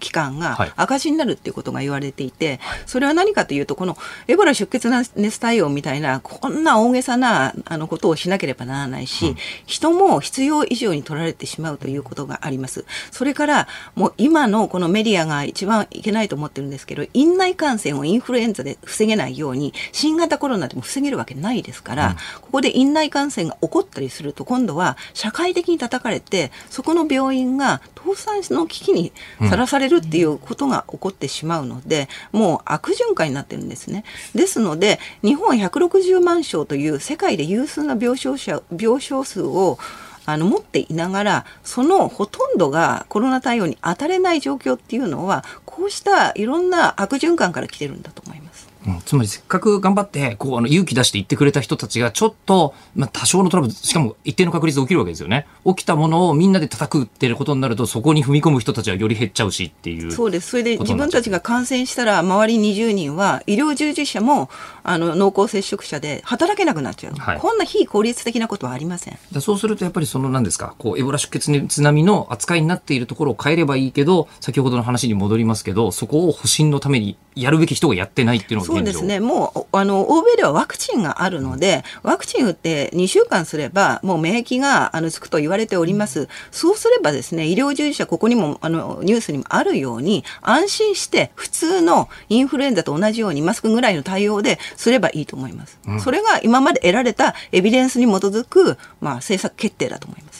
機関が赤字になるっていうことが言われていて、はい、それは何かというと、このエボラ出血熱対応みたいな、こんな大げさなあのことをしなければならないし、うん、人も必要以上に取られてしまうということがあります。それから、もう今のこのメディアが一番いけないと思ってるんですけど、院内感染をインフルエンザで防げないように、新型コロナでも防げるわけないですから、うん、ここで院内感染が起こったりすると、今度は社会的に叩かれて、そこの病院が倒産の危機にさらされるっていうことが起こってしまうので、もう悪循環になってるんですね。ですので、日本160万床という世界で有数な病床者病床数をあの持っていながらそのほとんどがコロナ対応に当たれない状況っていうのはこうしたいろんな悪循環から来てるんだと思います。うん、つまりせっかく頑張ってこうあの勇気出して言ってくれた人たちがちょっと、まあ、多少のトラブルしかも一定の確率で起きるわけですよね。起きたものをみんなで叩くっていうことになるとそこに踏み込む人たちはより減っちゃうしっていうそうです。それで自分たちが感染したら周り20人は医療従事者もあの濃厚接触者で働けなくなっちゃう、はい、こんな非効率的なことはありません。そうするとやっぱりその何ですか？こうエボラ出血熱並みの扱いになっているところを変えればいいけど先ほどの話に戻りますけどそこを保身のためにやるべき人がやってないっていうのがそうですね。もうあの欧米ではワクチンがあるのでワクチン打って2週間すればもう免疫があのつくと言われております、そうすればですね医療従事者ここにもあのニュースにもあるように安心して普通のインフルエンザと同じようにマスクぐらいの対応ですればいいと思います、うん、それが今まで得られたエビデンスに基づく、まあ、政策決定だと思います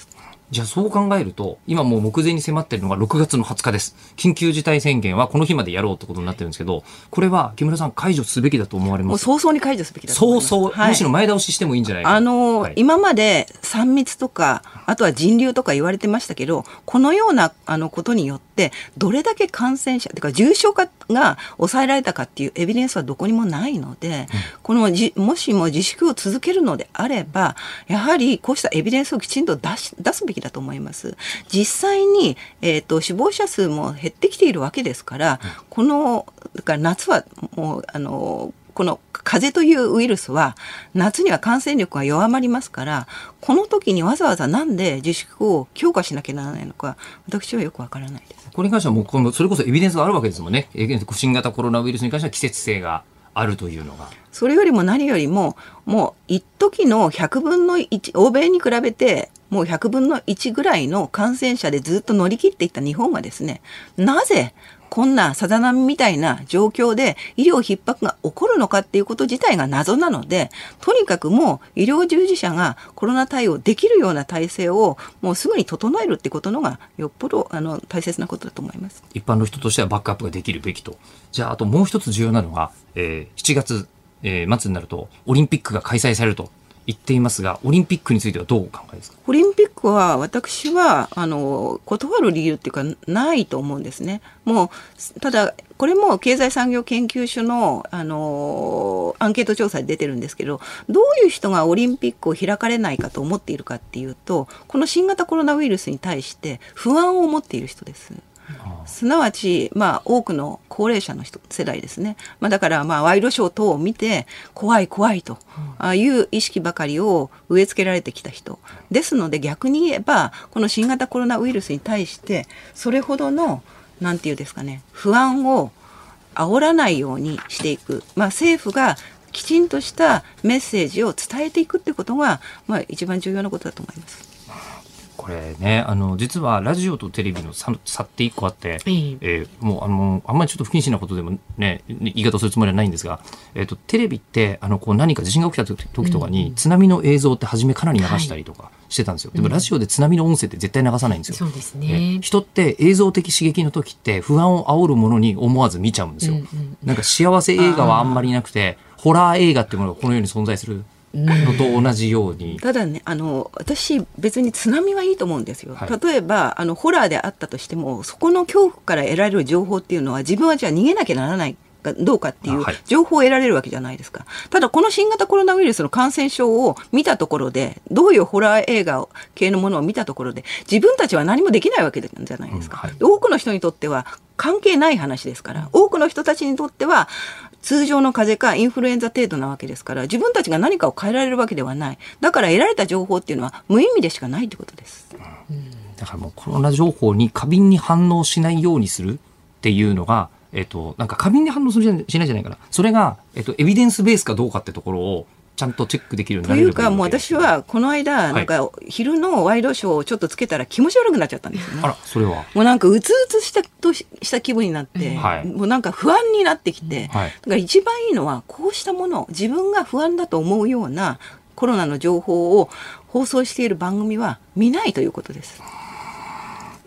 じゃあそう考えると、今もう目前に迫っているのが6月の20日です。緊急事態宣言はこの日までやろうってことになってるんですけど、これは木村さん解除すべきだと思われます？早々に解除すべきだと思います。早々、はい、むしろ前倒ししてもいいんじゃないか。あの、はい、今まで3密とか、あとは人流とか言われてましたけど、このようなあのことによって、どれだけ感染者、というか重症化が抑えられたかっていうエビデンスはどこにもないので、うん、このじ、もしも自粛を続けるのであれば、やはりこうしたエビデンスをきちんと出し出すべきだと思います。実際に、えーと、死亡者数も減ってきているわけですから、このだから夏はもうあのこの風邪というウイルスは夏には感染力が弱まりますからこの時にわざわざなんで自粛を強化しなきゃならないのか私はよくわからないです。これに関してはもうこのそれこそエビデンスがあるわけですもんね。新型コロナウイルスに関しては季節性があるというのが。それよりも何よりももう一時の100分の1欧米に比べてもう100分の1ぐらいの感染者でずっと乗り切っていった日本はですね、なぜこんなさざ波みたいな状況で医療逼迫が起こるのかっていうこと自体が謎なので、とにかくもう医療従事者がコロナ対応できるような体制をもうすぐに整えるってことのがよっぽどあの大切なことだと思います。一般の人としてはバックアップができるべきと。じゃああともう一つ重要なのが、えー、7月、えー、末になるとオリンピックが開催されると言っていますが、オリンピックについてはどうお考えですか？オリンピックは私はあの断る理由っていうかないと思うんですね。もうただこれも経済産業研究所のあのアンケート調査で出てるんですけどどういう人がオリンピックを開かれないかと思っているかっていうとこの新型コロナウイルスに対して不安を持っている人です。すなわち、まあ、多くの高齢者の人世代ですね、まあ、だからまあワイドショー等を見て怖い怖いとあいう意識ばかりを植え付けられてきた人。ですので逆に言えばこの新型コロナウイルスに対してそれほどのなんていうんですかね不安を煽らないようにしていく、まあ、政府がきちんとしたメッセージを伝えていくってことが、まあ、一番重要なことだと思います。これね、あの、実はラジオとテレビの差差って一個あって、えー、えー、もう、あの、あんまりちょっと不謹慎なことでもね、言い方するつもりはないんですが、えっ、ー、と、テレビって、あの、こう何か地震が起きた時とかに、津波の映像って初めかなり流したりとかしてたんですよ。はい、でも、ラジオで津波の音声って絶対流さないんですよ。そうですね。人って映像的刺激の時って不安を煽るものに思わず見ちゃうんですよ。うんうん、なんか幸せ映画はあんまりなくて、ホラー映画っていうものがこの世に存在するのと同じように、ただねあの私別に津波はいいと思うんですよ、はい、例えばあのホラーであったとしてもそこの恐怖から得られる情報っていうのは自分はじゃあ逃げなきゃならないかどうかっていう情報を得られるわけじゃないですか。ただこの新型コロナウイルスの感染症を見たところで、どういうホラー映画系のものを見たところで、自分たちは何もできないわけじゃないですか。うんはい、多くの人にとっては関係ない話ですから、多くの人たちにとっては、通常の風邪かインフルエンザ程度なわけですから自分たちが何かを変えられるわけではないだから得られた情報っていうのは無意味でしかないってことです、だからもうコロナ情報に過敏に反応しないようにするっていうのがえっと、なんか過敏に反応するじゃしないじゃないかな。それが、えっと、エビデンスベースかどうかってところを、ちゃんとチェックできるようになるというか、もう私はこの間、なんか昼のワイドショーをちょっとつけたら気持ち悪くなっちゃったんですよね。あら、それは？もうなんかうつうつしたとした気分になって、はい、もうなんか不安になってきて、はい、だから一番いいのはこうしたもの、自分が不安だと思うようなコロナの情報を放送している番組は見ないということです。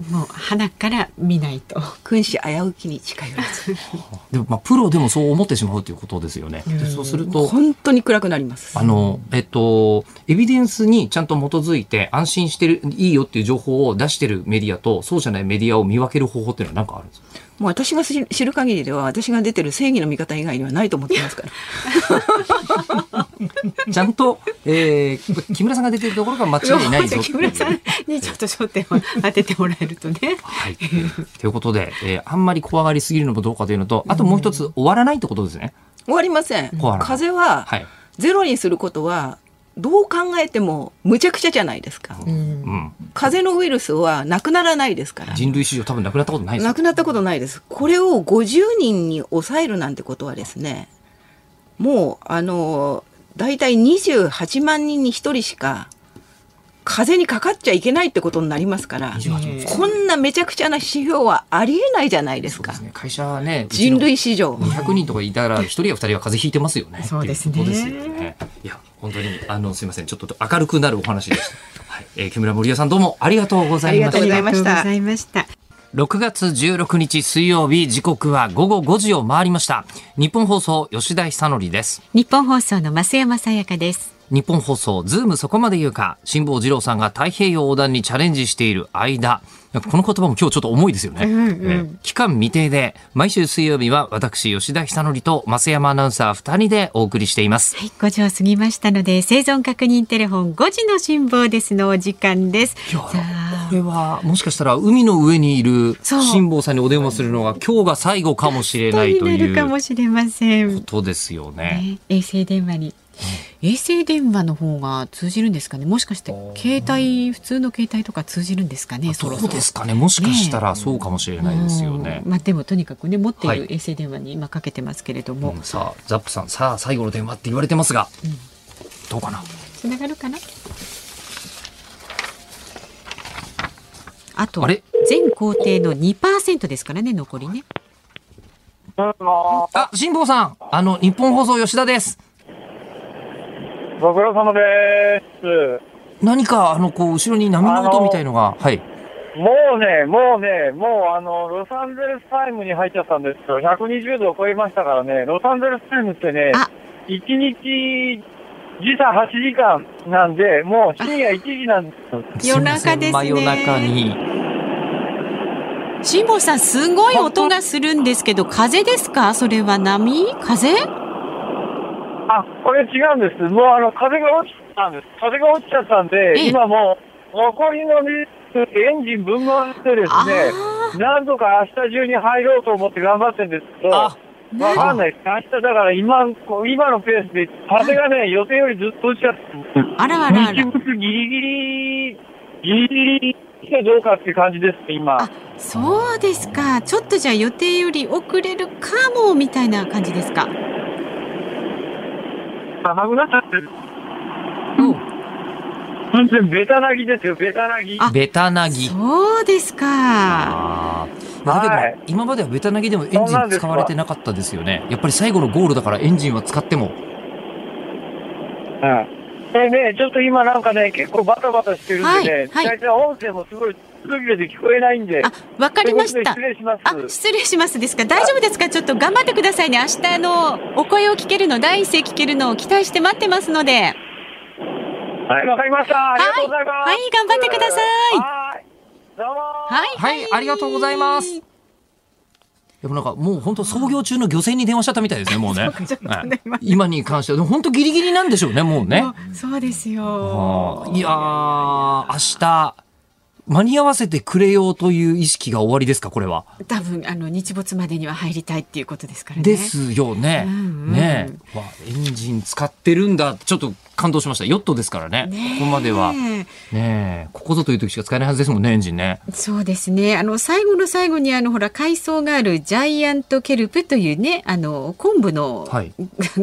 もう鼻から見ないと。君子危うきに近寄らず。*laughs* でもまあプロでもそう思ってしまうということですよね、うそうすると本当に暗くなります。あのえっとエビデンスにちゃんと基づいて安心してるいいよっていう情報を出してるメディアとそうじゃないメディアを見分ける方法っていうのは何かあるんですか？もう私が知る限りでは私が出てる正義の味方以外にはないと思ってますから *laughs* ちゃんと、えー、木村さんが出てるところが間違いないぞ *laughs* 木村さんにちょっと焦点を当ててもらえるとね。はい、ということで、えー、あんまり怖がりすぎるのもどうかというのとあともう一つ、終わらないってことですね。終わりません。風は、ゼロにすることはどう考えてもむちゃくちゃじゃないですか、うん、風邪のウイルスはなくならないですから人類史上多分なくなったことないですなくなったことないですこれを50人に抑えるなんてことはですねもうあの大体28万人に1人しか風邪にかかっちゃいけないってことになりますから、こんなめちゃくちゃな指標はありえないじゃないですか。すね、会社ね、人類史上。200人とかいたら、1人や2人は風邪ひいてますよね。そうですね。ですよね。いや、本当に、あの、すみません。ちょっと明るくなるお話でした。はい。えー、木村森屋さんどうもありがとうございました。ありがとうございました。6月16日水曜日時刻は午後5時を回りました日本放送吉田久典です日本放送の増山さやかです日本放送ズームそこまで言うか辛坊治郎さんが太平洋横断にチャレンジしている間この言葉も今日ちょっと重いですよね、うんうん、期間未定で毎週水曜日は私吉田久典と増山アナウンサー2人でお送りしています。はい5時を過ぎましたので生存確認テレフォン5時の辛坊ですのお時間です。これはもしかしたら海の上にいる辛坊さんにお電話するのが今日が最後かもしれないというかもしれません。ことですよね、ね、衛星電話に衛星電話の方が通じるんですかね？もしかして携帯普通の携帯とか通じるんですかね？そうですかね。もしかしたらそうかもしれないですよね、ねまあ、でもとにかくね持っている衛星電話に今かけてますけれども、はいうん、さあザップさんさあ最後の電話って言われてますが、うん、どうかな？つながるかな？あと全工程の2%ですからね残りね。あ辛坊さん。あの日本放送吉田ですご苦労様です。何か、あの、こう、後ろに波の音みたいのが、はい。もうね、もうね、もうあの、ロサンゼルスタイムに入っちゃったんですよ。120度を超えましたからね、ロサンゼルスタイムってね、1日時差8時間なんで、もう深夜1時なんです夜中ですね。真夜中に。辛坊さん、すごい音がするんですけど、風ですか？それは波？風あ、これ違うんです。もうあの、風が落ちたんです。風が落ちちゃったんで、今もう、残りのエンジン分回ってですね、なんとか明日中に入ろうと思って頑張ってるんですけど、わかんないです。明日だから今、今のペースで、風がね、予定よりずっと落ちちゃって、あらあらあら。ギリギリ、ギリギリどうかっていう感じです今。そうですか。ちょっとじゃあ予定より遅れるかも、みたいな感じですか？高くなっちゃってる。うん。完全ベタなぎですよ、ベタなぎ。ベタなぎ。そうですか。あまあ、でも、今まではベタなぎでもエンジン使われてなかったですよね。やっぱり最後のゴールだからエンジンは使っても。うん。えね、ちょっと今なんかね、結構バタバタしてるんでね、はいはい、音声もすごい聞こえないんで。あ、わかりました。失礼します。あ、失礼しますですか。大丈夫ですか？ちょっと頑張ってくださいね。明日のお声を聞けるの、第一声聞けるのを期待して待ってますので。はい、わかりました。ありがとうございます。はい、はい、頑張ってください。はい、どうも。はい、はい、ありがとうございます。でもなんかもう本当創業中の漁船に電話しちゃったみたいですね、もうね。*laughs* 今に関しては、本当ギリギリなんでしょうね、もうね。そうですよ。いや明日、間に合わせてくれようという意識が終わりですかこれは？多分あの日没までには入りたいっていうことですからね。ですよね、うんうん、ね。わエンジン使ってるんだ。ちょっと感動しました。ヨットですからね。ここまでは。ねここぞという時しか使えないはずですもんねエンジンね。そうですね。あの最後の最後にあのほら海藻があるジャイアントケルプというねあの昆布の、はい、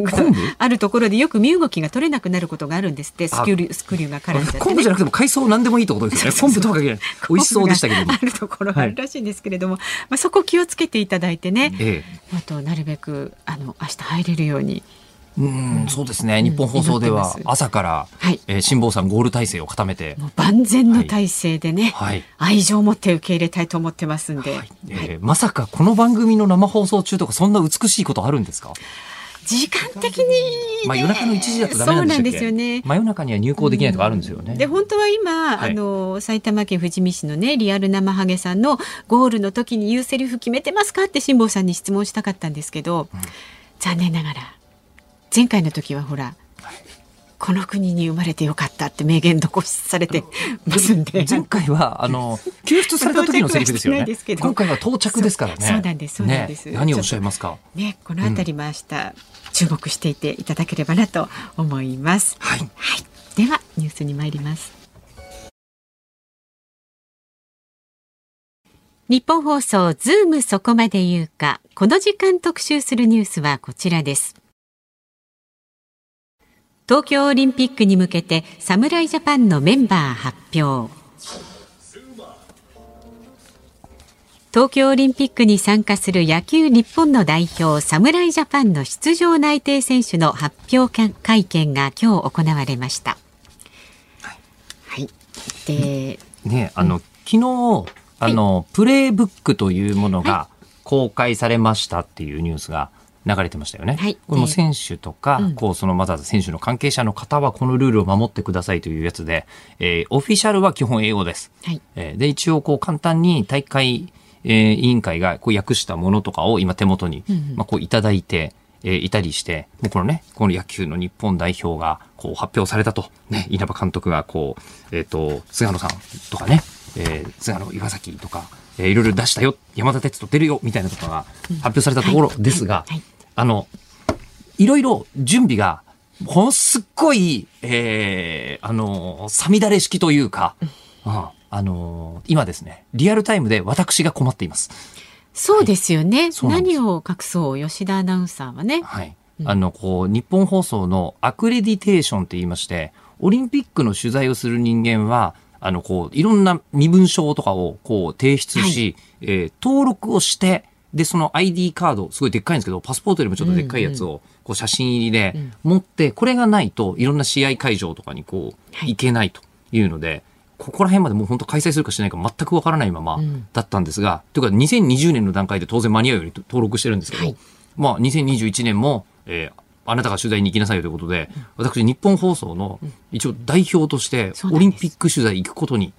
*laughs* あるところでよく身動きが取れなくなることがあるんですって。スクリュスクリューが絡んじゃって、ね、昆布じゃなくても海藻何でもいいってことですよね。昆布とは限らない美味しそうでしたけど。あるところがあるらしいんですけれども、はい、まあそこ気をつけていただいてね、ええ、あとなるべくあの明日入れるようにうん、そうですね。日本放送では朝から、はい、えー、辛坊さんゴール体制を固めて、万全の体制でね、はい、愛情を持って受け入れたいと思ってますんで、はい、えー、まさかこの番組の生放送中とかそんな美しいことあるんですか？時間的に、ね、まあ夜中の一時だとダメなんですよね。真夜中には入校できないとかあるんですよね。で本当は今、はい、あの埼玉県富士見市のねリアル生ハゲさんのゴールの時に言うセリフ決めてますか？って辛坊さんに質問したかったんですけど、うん、残念ながら前回の時はほらこの国に生まれてよかったって名言残しされてますんで。前回はあの *laughs* 救出された時のセリフですよね。今回は到着ですからね。そうなんですそうなんです、ね、何をおっしゃいますか？ねこのあたりも明日、注目していていただければなと思います、はい、はい、ではニュースに参ります。ニッポン放送ズームそこまで言うか。この時間特集するニュースはこちらです東京オリンピックに向けて侍ジャパンのメンバー発表東京オリンピックに参加する野球日本の代表侍ジャパンの出場内定選手の発表会見が今日行われました。はい。で、ね、あの、うん、昨日あの、はい、プレイブックというものが公開されましたっていうニュースが流れてましたよね。はい、これも選手とか、うん、こうそのまず選手の関係者の方はこのルールを守ってくださいというやつで、えー、オフィシャルは基本英語です。はい、えー、で一応こう簡単に大会、えー、委員会がこう訳したものとかを今手元に、うん、まあ、こういただいて。えー、いたりして、もうこのね、この野球の日本代表がこう発表されたと、ね、稲葉監督がこう、えっ、ー、と、菅野さんとかね、えー、菅野岩崎とか、えー、いろいろ出したよ、山田哲人出るよ、みたいなことが発表されたところですが、はいはいあの、いろいろ準備が、ほんすっごい、えー、あの、さみだれ式というか、うん、あの、今ですね、リアルタイムで私が困っています。そうですよね。はい、何を隠そう、吉田アナウンサーはね。はい。あの、こう、日本放送のアクレディテーションって言いまして、オリンピックの取材をする人間は、あの、こう、いろんな身分証とかを、こう、提出し、はい、えー、登録をして、で、その ID カード、すごいでっかいんですけど、パスポートよりもちょっとでっかいやつを、こう写真入りで持って、これがないといろんな試合会場とかにこう、行けないというので、ここら辺までもう本当開催するかしないか全くわからないままだったんですが、というか2020年の段階で当然間に合うように登録してるんですけど、まあ2021年も、えー、あなたが取材に行きなさいよということで、私日本放送の一応代表としてオリンピック取材行くことに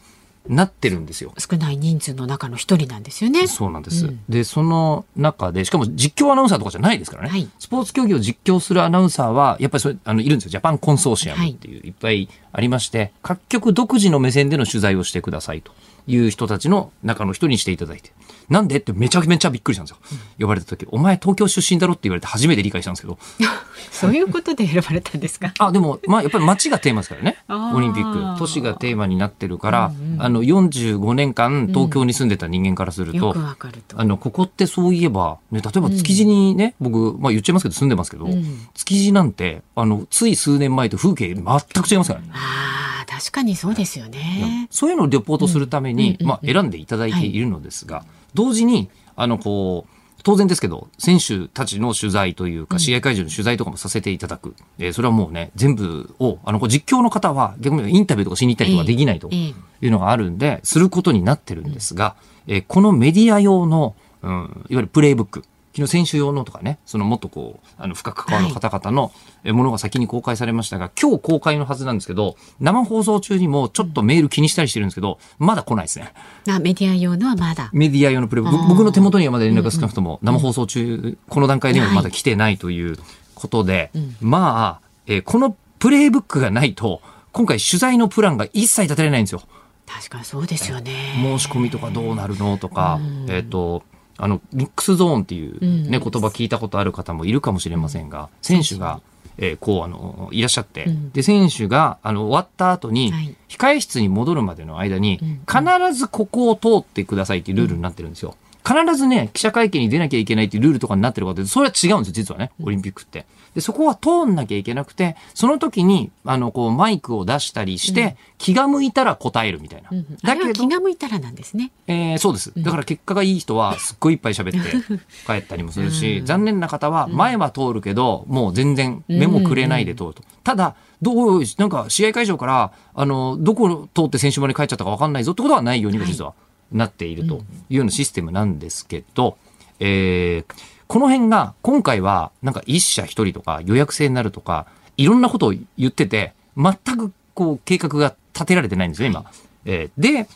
なってるんですよ。少ない人数の中の一人なんですよね。そうなんです。うん、で、その中で、しかも実況アナウンサーとかじゃないですからね。はい、スポーツ競技を実況するアナウンサーは、やっぱりそれ、あの、いるんですよ。ジャパンコンソーシアムっていう、い、っぱいありまして、各局独自の目線での取材をしてくださいと。いう人たちの中の人にしていただいて。なんで？ってめちゃめちゃびっくりしたんですよ。呼ばれた時、お前東京出身だろって言われて初めて理解したんですけど。*laughs* そういうことで選ばれたんですか？あ、でも、まあやっぱり街がテーマですからね。*laughs* オリンピック。都市がテーマになってるから、うんうん、あの45年間東京に住んでた人間からすると、うん、とあの、ここってそういえば、ね、例えば築地にね、うん、僕、まあ言っちゃいますけど住んでますけど、うん、築地なんて、あの、つい数年前と風景全く違いますからね。ああ、確かにそうですよね。そういうのをレポートするために、まあ選んでいただいているのですが、はい同時に、あの、こう、当然ですけど、選手たちの取材というか、試合会場の取材とかもさせていただく。えー、それはもうね、全部を、あの、実況の方は逆にインタビューとかしに行ったりとかできないというのがあるんで、することになってるんですが、えー、このメディア用の、うん、いわゆるプレイブック。昨日選手用のとかね、そのもっとこう、あの、深く関わる方々のものが先に公開されましたが、はい、今日公開のはずなんですけど、生放送中にもちょっとメール気にしたりしてるんですけど、まだ来ないですね。あ、メディア用のはまだ。メディア用のプレイ僕の手元にはまだ連絡が少なくとも、生放送中、この段階ではまだ来てないということで、はい、まあ、えー、このプレイブックがないと、今回取材のプランが一切立てられないんですよ。確かにそうですよね。申し込みとかどうなるのとか、えっ、ー、と、あの、ミックスゾーンっていうね、言葉聞いたことある方もいるかもしれませんが、選手が、えー、こう、あの、いらっしゃって、で、選手が、あの、終わった後に、控え室に戻るまでの間に、必ずここを通ってくださいっていうルールになってるんですよ。必ずね、記者会見に出なきゃいけないっていうルールとかになってるかって、それは違うんですよ、実はね、オリンピックって。で、そこは通んなきゃいけなくて、その時に、あの、こう、マイクを出したりして、うん、気が向いたら答えるみたいな。うん、だけど。気が向いたらなんですね。えー、そうです。だから結果がいい人は、すっごいいっぱい喋って *laughs* 帰ったりもするし、うん、残念な方は、前は通るけど、もう全然目もくれないで通ると。ただ、どう、なんか試合会場から、あの、どこ通って選手場に帰っちゃったか分かんないぞってことはないようにも実はなっているというようなシステムなんですけど、えー、この辺が今回はなんか一社一人とか予約制になるとか、いろんなことを言ってて、全くこう計画が立てられてないんですよ、今。えー、で、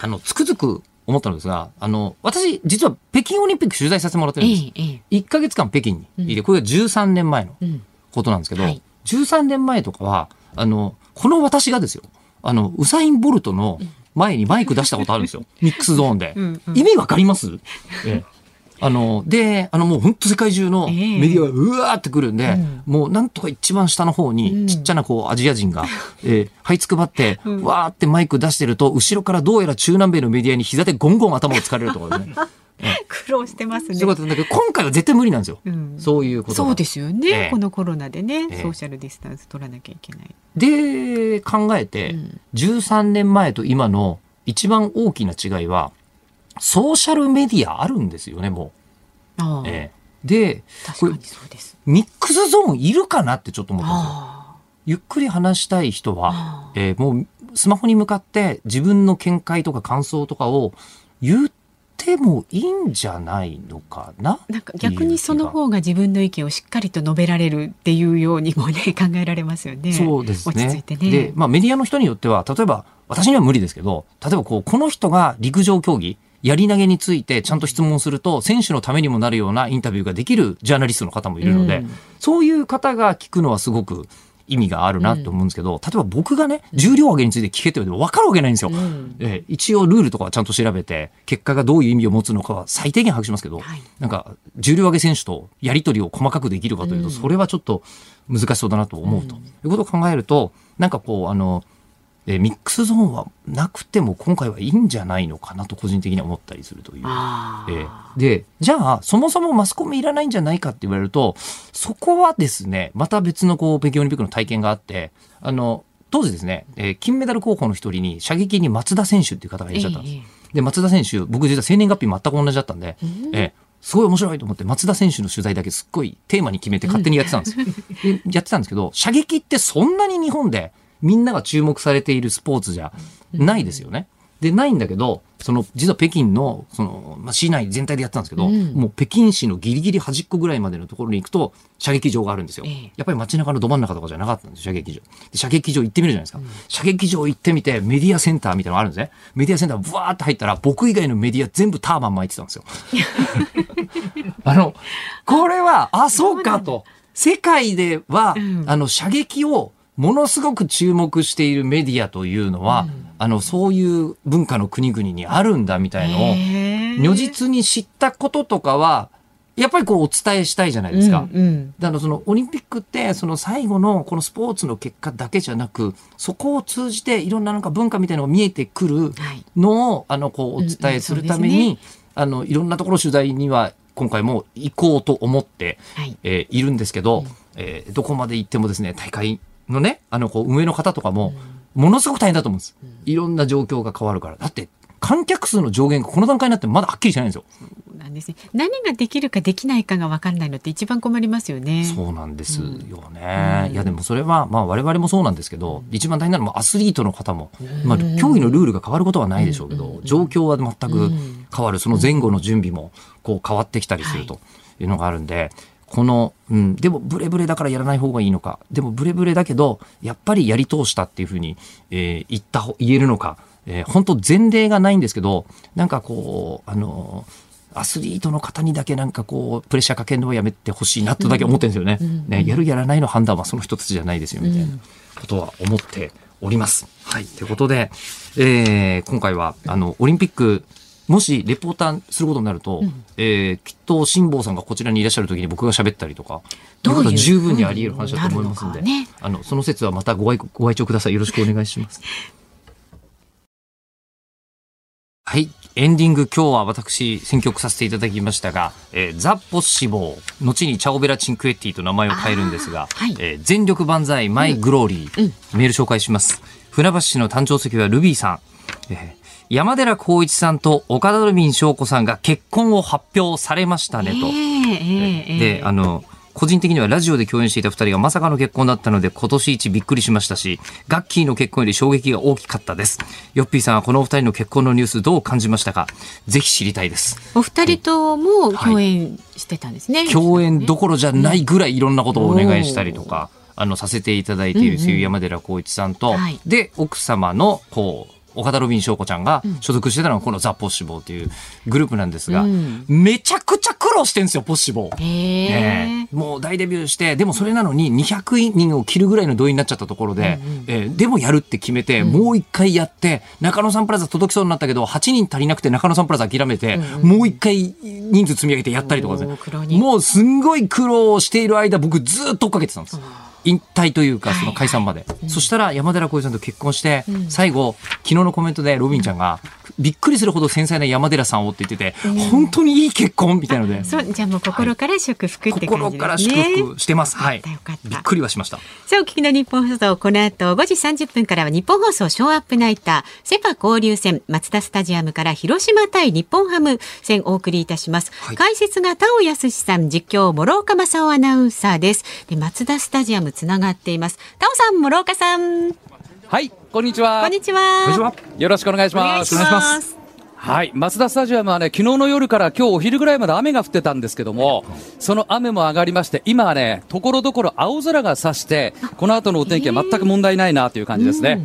あの、つくづく思ったのですが、あの、私、実は北京オリンピック取材させてもらってるんです。ええ、1ヶ月間北京にいて、これが13年前のことなんですけど、うんはい、13年前とかは、あの、この私がですよ、あの、ウサイン・ボルトの前にマイク出したことあるんですよ。*laughs* ミックスゾーンで。うんうん、意味わかります、*laughs* ええあの、で、あの、もう本当世界中のメディアがうわーってくるんで、えーもうなんとか一番下の方に、ちっちゃなこう、アジア人が、*laughs* えー、這いつくばって、うん、わーってマイク出してると、後ろからどうやら中南米のメディアに膝でゴンゴン頭をつかれるところね。*laughs* 苦労してますね。そういうことだけど、今回は絶対無理なんですよ。うん、そういうことそうですよね、えー、このコロナでね、えー、ソーシャルディスタンス取らなきゃいけない。で、考えて、うん、13年前と今の一番大きな違いは、ソーシャルメディアあるんですよね、もう。えー、で、これミックスゾーンいるかなってちょっと思ったんですよ。ゆっくり話したい人は、えー、もうスマホに向かって自分の見解とか感想とかを言ってもいいんじゃないのかななんか逆にその方が自分の意見をしっかりと述べられるっていうようにもね考えられますよね。そうですね。ねで、まあメディアの人によっては例えば私には無理ですけど例えばこうこの人が陸上競技やり投げについてちゃんと質問すると、選手のためにもなるようなインタビューができるジャーナリストの方もいるので、うん、そういう方が聞くのはすごく意味があるなと思うんですけど、うん、例えば僕がね、重量上げについて聞けって言われても分かるわけないんですよ。うん、えー、一応ルールとかはちゃんと調べて、結果がどういう意味を持つのかは最低限把握しますけど、はい、なんか、重量上げ選手とやり取りを細かくできるかというと、それはちょっと難しそうだなと思うと。いうことを考えると、なんかこう、あの、えミックスゾーンはなくても今回はいいんじゃないのかなと個人的には思ったりするという。えー、で、じゃあ、そもそもマスコミいらないんじゃないかって言われると、そこはですね、また別のこう、北京オリンピックの体験があって、あの、当時ですね、えー、金メダル候補の一人に射撃に松田選手っていう方がいらっしゃったんです。えー、で、松田選手、僕実は生年月日全く同じだったんで、えーすごい面白いと思って松田選手の取材だけすっごいテーマに決めて勝手にやってたんですよ。やってたんですけど、射撃ってそんなに日本でみんなが注目されているスポーツじゃないですよね。で、ないんだけど、その、実は北京の、その、まあ、市内全体でやってたんですけど、うん、もう北京市のギリギリ端っこぐらいまでのところに行くと、射撃場があるんですよ。えー、やっぱり街中のど真ん中とかじゃなかったんです射撃場。で射撃場行ってみるじゃないですか。うん、射撃場行ってみて、メディアセンターみたいなのがあるんですね。メディアセンターブワーって入ったら、僕以外のメディア全部ターバン巻いてたんですよ。*laughs* あの、これは、あ、そうかと。世界では、うん、あの、射撃を、ものすごく注目しているメディアというのは、あの、そういう文化の国々にあるんだみたいのを、如実に知ったこととかは、やっぱりこうお伝えしたいじゃないですか。うんうん、だからそのオリンピックってその最後のこのスポーツの結果だけじゃなくそこを通じていろんななんか文化みたいなのが見えてくるのを、あのこうお伝えするために、あのいろんなところ取材には今回も行こうと思って、はい、えー、いるんですけど、うん、えー、どこまで行ってもですね大会のねあのこう運営の方とかも、ものすごく大変だと思うんです。いろんな状況が変わるから。だって観客数の上限がこの段階になってまだはっきりしないんですよ。なんですね。何ができるかできないかが分かんないのって一番困りますよね。そうなんですよね。うん、いやでもそれはまあ我々もそうなんですけど、一番大変なのはアスリートの方も、まあ競技のルールが変わることはないでしょうけど、状況は全く変わる。その前後の準備もこう変わってきたりするというのがあるんで。この、うん、でもブレブレだからやらない方がいいのか、でもブレブレだけど、やっぱりやり通したっていうふうに、えー、言った、言えるのか、えー、本当前例がないんですけど、なんかこう、あのアスリートの方にだけなんかこう、プレッシャーかけるのはやめてほしいなとだけ思ってるんですよね。うんね、やるやらないの判断はその一つじゃないですよ、みたいなことは思っております。はい。ということで、えー、今回は、あの、オリンピック、もしレポーターすることになると、うん、えー、きっと辛坊さんがこちらにいらっしゃる時に僕が喋ったりとか、どういうこと十分にあり得る話だと思いますんで、ね、あの、その説はまたご愛ご愛聴ください。よろしくお願いします。*laughs* はい。エンディング、今日は私、選曲させていただきましたが、えー、ザ・ポッシボー、後にチャオベラ・チンクエッティと名前を変えるんですが、はい、えー、全力万歳、マイ・グローリー、うん、メール紹介します。船橋市の誕生石はルビーさん。えー、山寺宏一さんと岡田ルミン翔子さんが結婚を発表されましたねと。えー、で、あの、個人的にはラジオで共演していた2人がまさかの結婚だったので今年一びっくりしましたしガッキーの結婚より衝撃が大きかったです。ヨッピーさんはこのお二人の結婚のニュースどう感じましたか？ぜひ知りたいです。お二人とも共演してたんですね、はい、共演どころじゃないぐらいいろんなことをお願いしたりとか、あのさせていただいているという山寺宏一さんと、うんうんはい、で奥様のこう岡田ロビン翔子ちゃんが所属してたのがこのザ・ポッシボーというグループなんですが、うん、めちゃくちゃ苦労してるんですよ、ポッシボー。ね、もう大デビューして、でもそれなのに200人を切るぐらいの動員になっちゃったところで、うんうん、えー、でもやるって決めて、もう一回やって、中野サンプラザ届きそうになったけど、8人足りなくて中野サンプラザ諦めて、うんうん、もう一回人数積み上げてやったりとかですね。もうすんごい苦労している間、僕ずっと追っかけてたんです。引退というか、その解散まで。そしたら山寺宏一さんと結婚して、うん、最後、昨日のコメントでロビンちゃんが、びっくりするほど繊細な山寺さんをって言ってて、うん、本当にいい結婚みたいので。そう、じゃあもう心から祝福って感じですね、心から祝福してます。はい。びっくりはしました。さあ、お聞きの日本放送、この後5時30分からは日本放送ショーアップナイター、セパ交流戦、松田スタジアムから広島対日本ハム戦お送りいたします。はい、解説が田尾康さん、実況諸岡正夫アナウンサーです。で、松田スタジアムつながっています。田尾さん、諸岡さん。はい、こんにちは。こんにちは。よろしくお願いします。お願いします。はい、マツダスタジアムはね、昨日の夜から今日お昼ぐらいまで雨が降ってたんですけども、その雨も上がりまして、今はね、ところどころ青空が差して、この後のお天気は全く問題ないなという感じですね。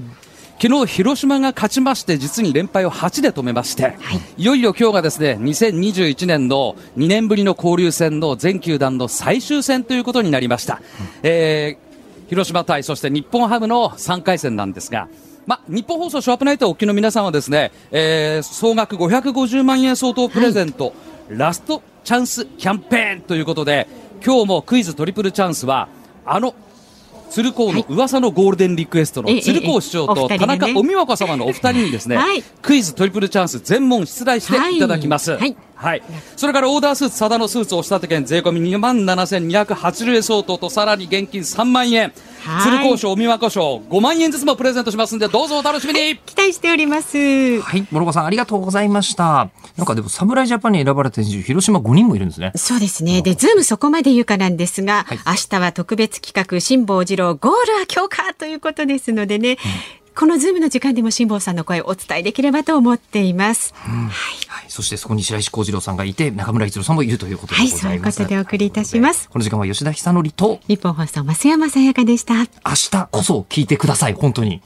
昨日広島が勝ちまして実に連敗を8で止めまして、はい、いよいよ今日がですね2021年の2年ぶりの交流戦の全球団の最終戦ということになりました、うん、えー、広島対そして日本ハムの3回戦なんですがま、日本放送ショーアップナイトお聞きの皆さんはですね、えー、総額550万円相当プレゼント、はい、ラストチャンスキャンペーンということで、今日もクイズトリプルチャンスは、あの鶴光の噂のゴールデンリクエストの鶴光市長と田中お美和子様のお二人にですね、クイズトリプルチャンス全問出題してい。ただきます。はい。はい、それからオーダースーツ、佐田のスーツお仕立て券税込み2万7280円相当とさらに現金3万円、鶴光賞、美和子賞5万円ずつもプレゼントしますんで、どうぞお楽しみに、期待しております。はい、諸岡さんありがとうございました。なんかでも侍ジャパンに選ばれた選手、広島5人もいるんですね。そうですね。で、ズームそこまで言うかなんですが、はい、明日は特別企画、辛坊治郎ゴールは今日かということですのでね、うんこのズームの時間でも辛坊さんの声をお伝えできればと思っています。うん、はい、はい、そしてそこに白石浩二郎さんがいて、中村一郎さんもいるということではい、そういうことでお送りいたします。この時間は吉田久典と日本放送増山さやかでした。明日こそ聞いてください、本当に。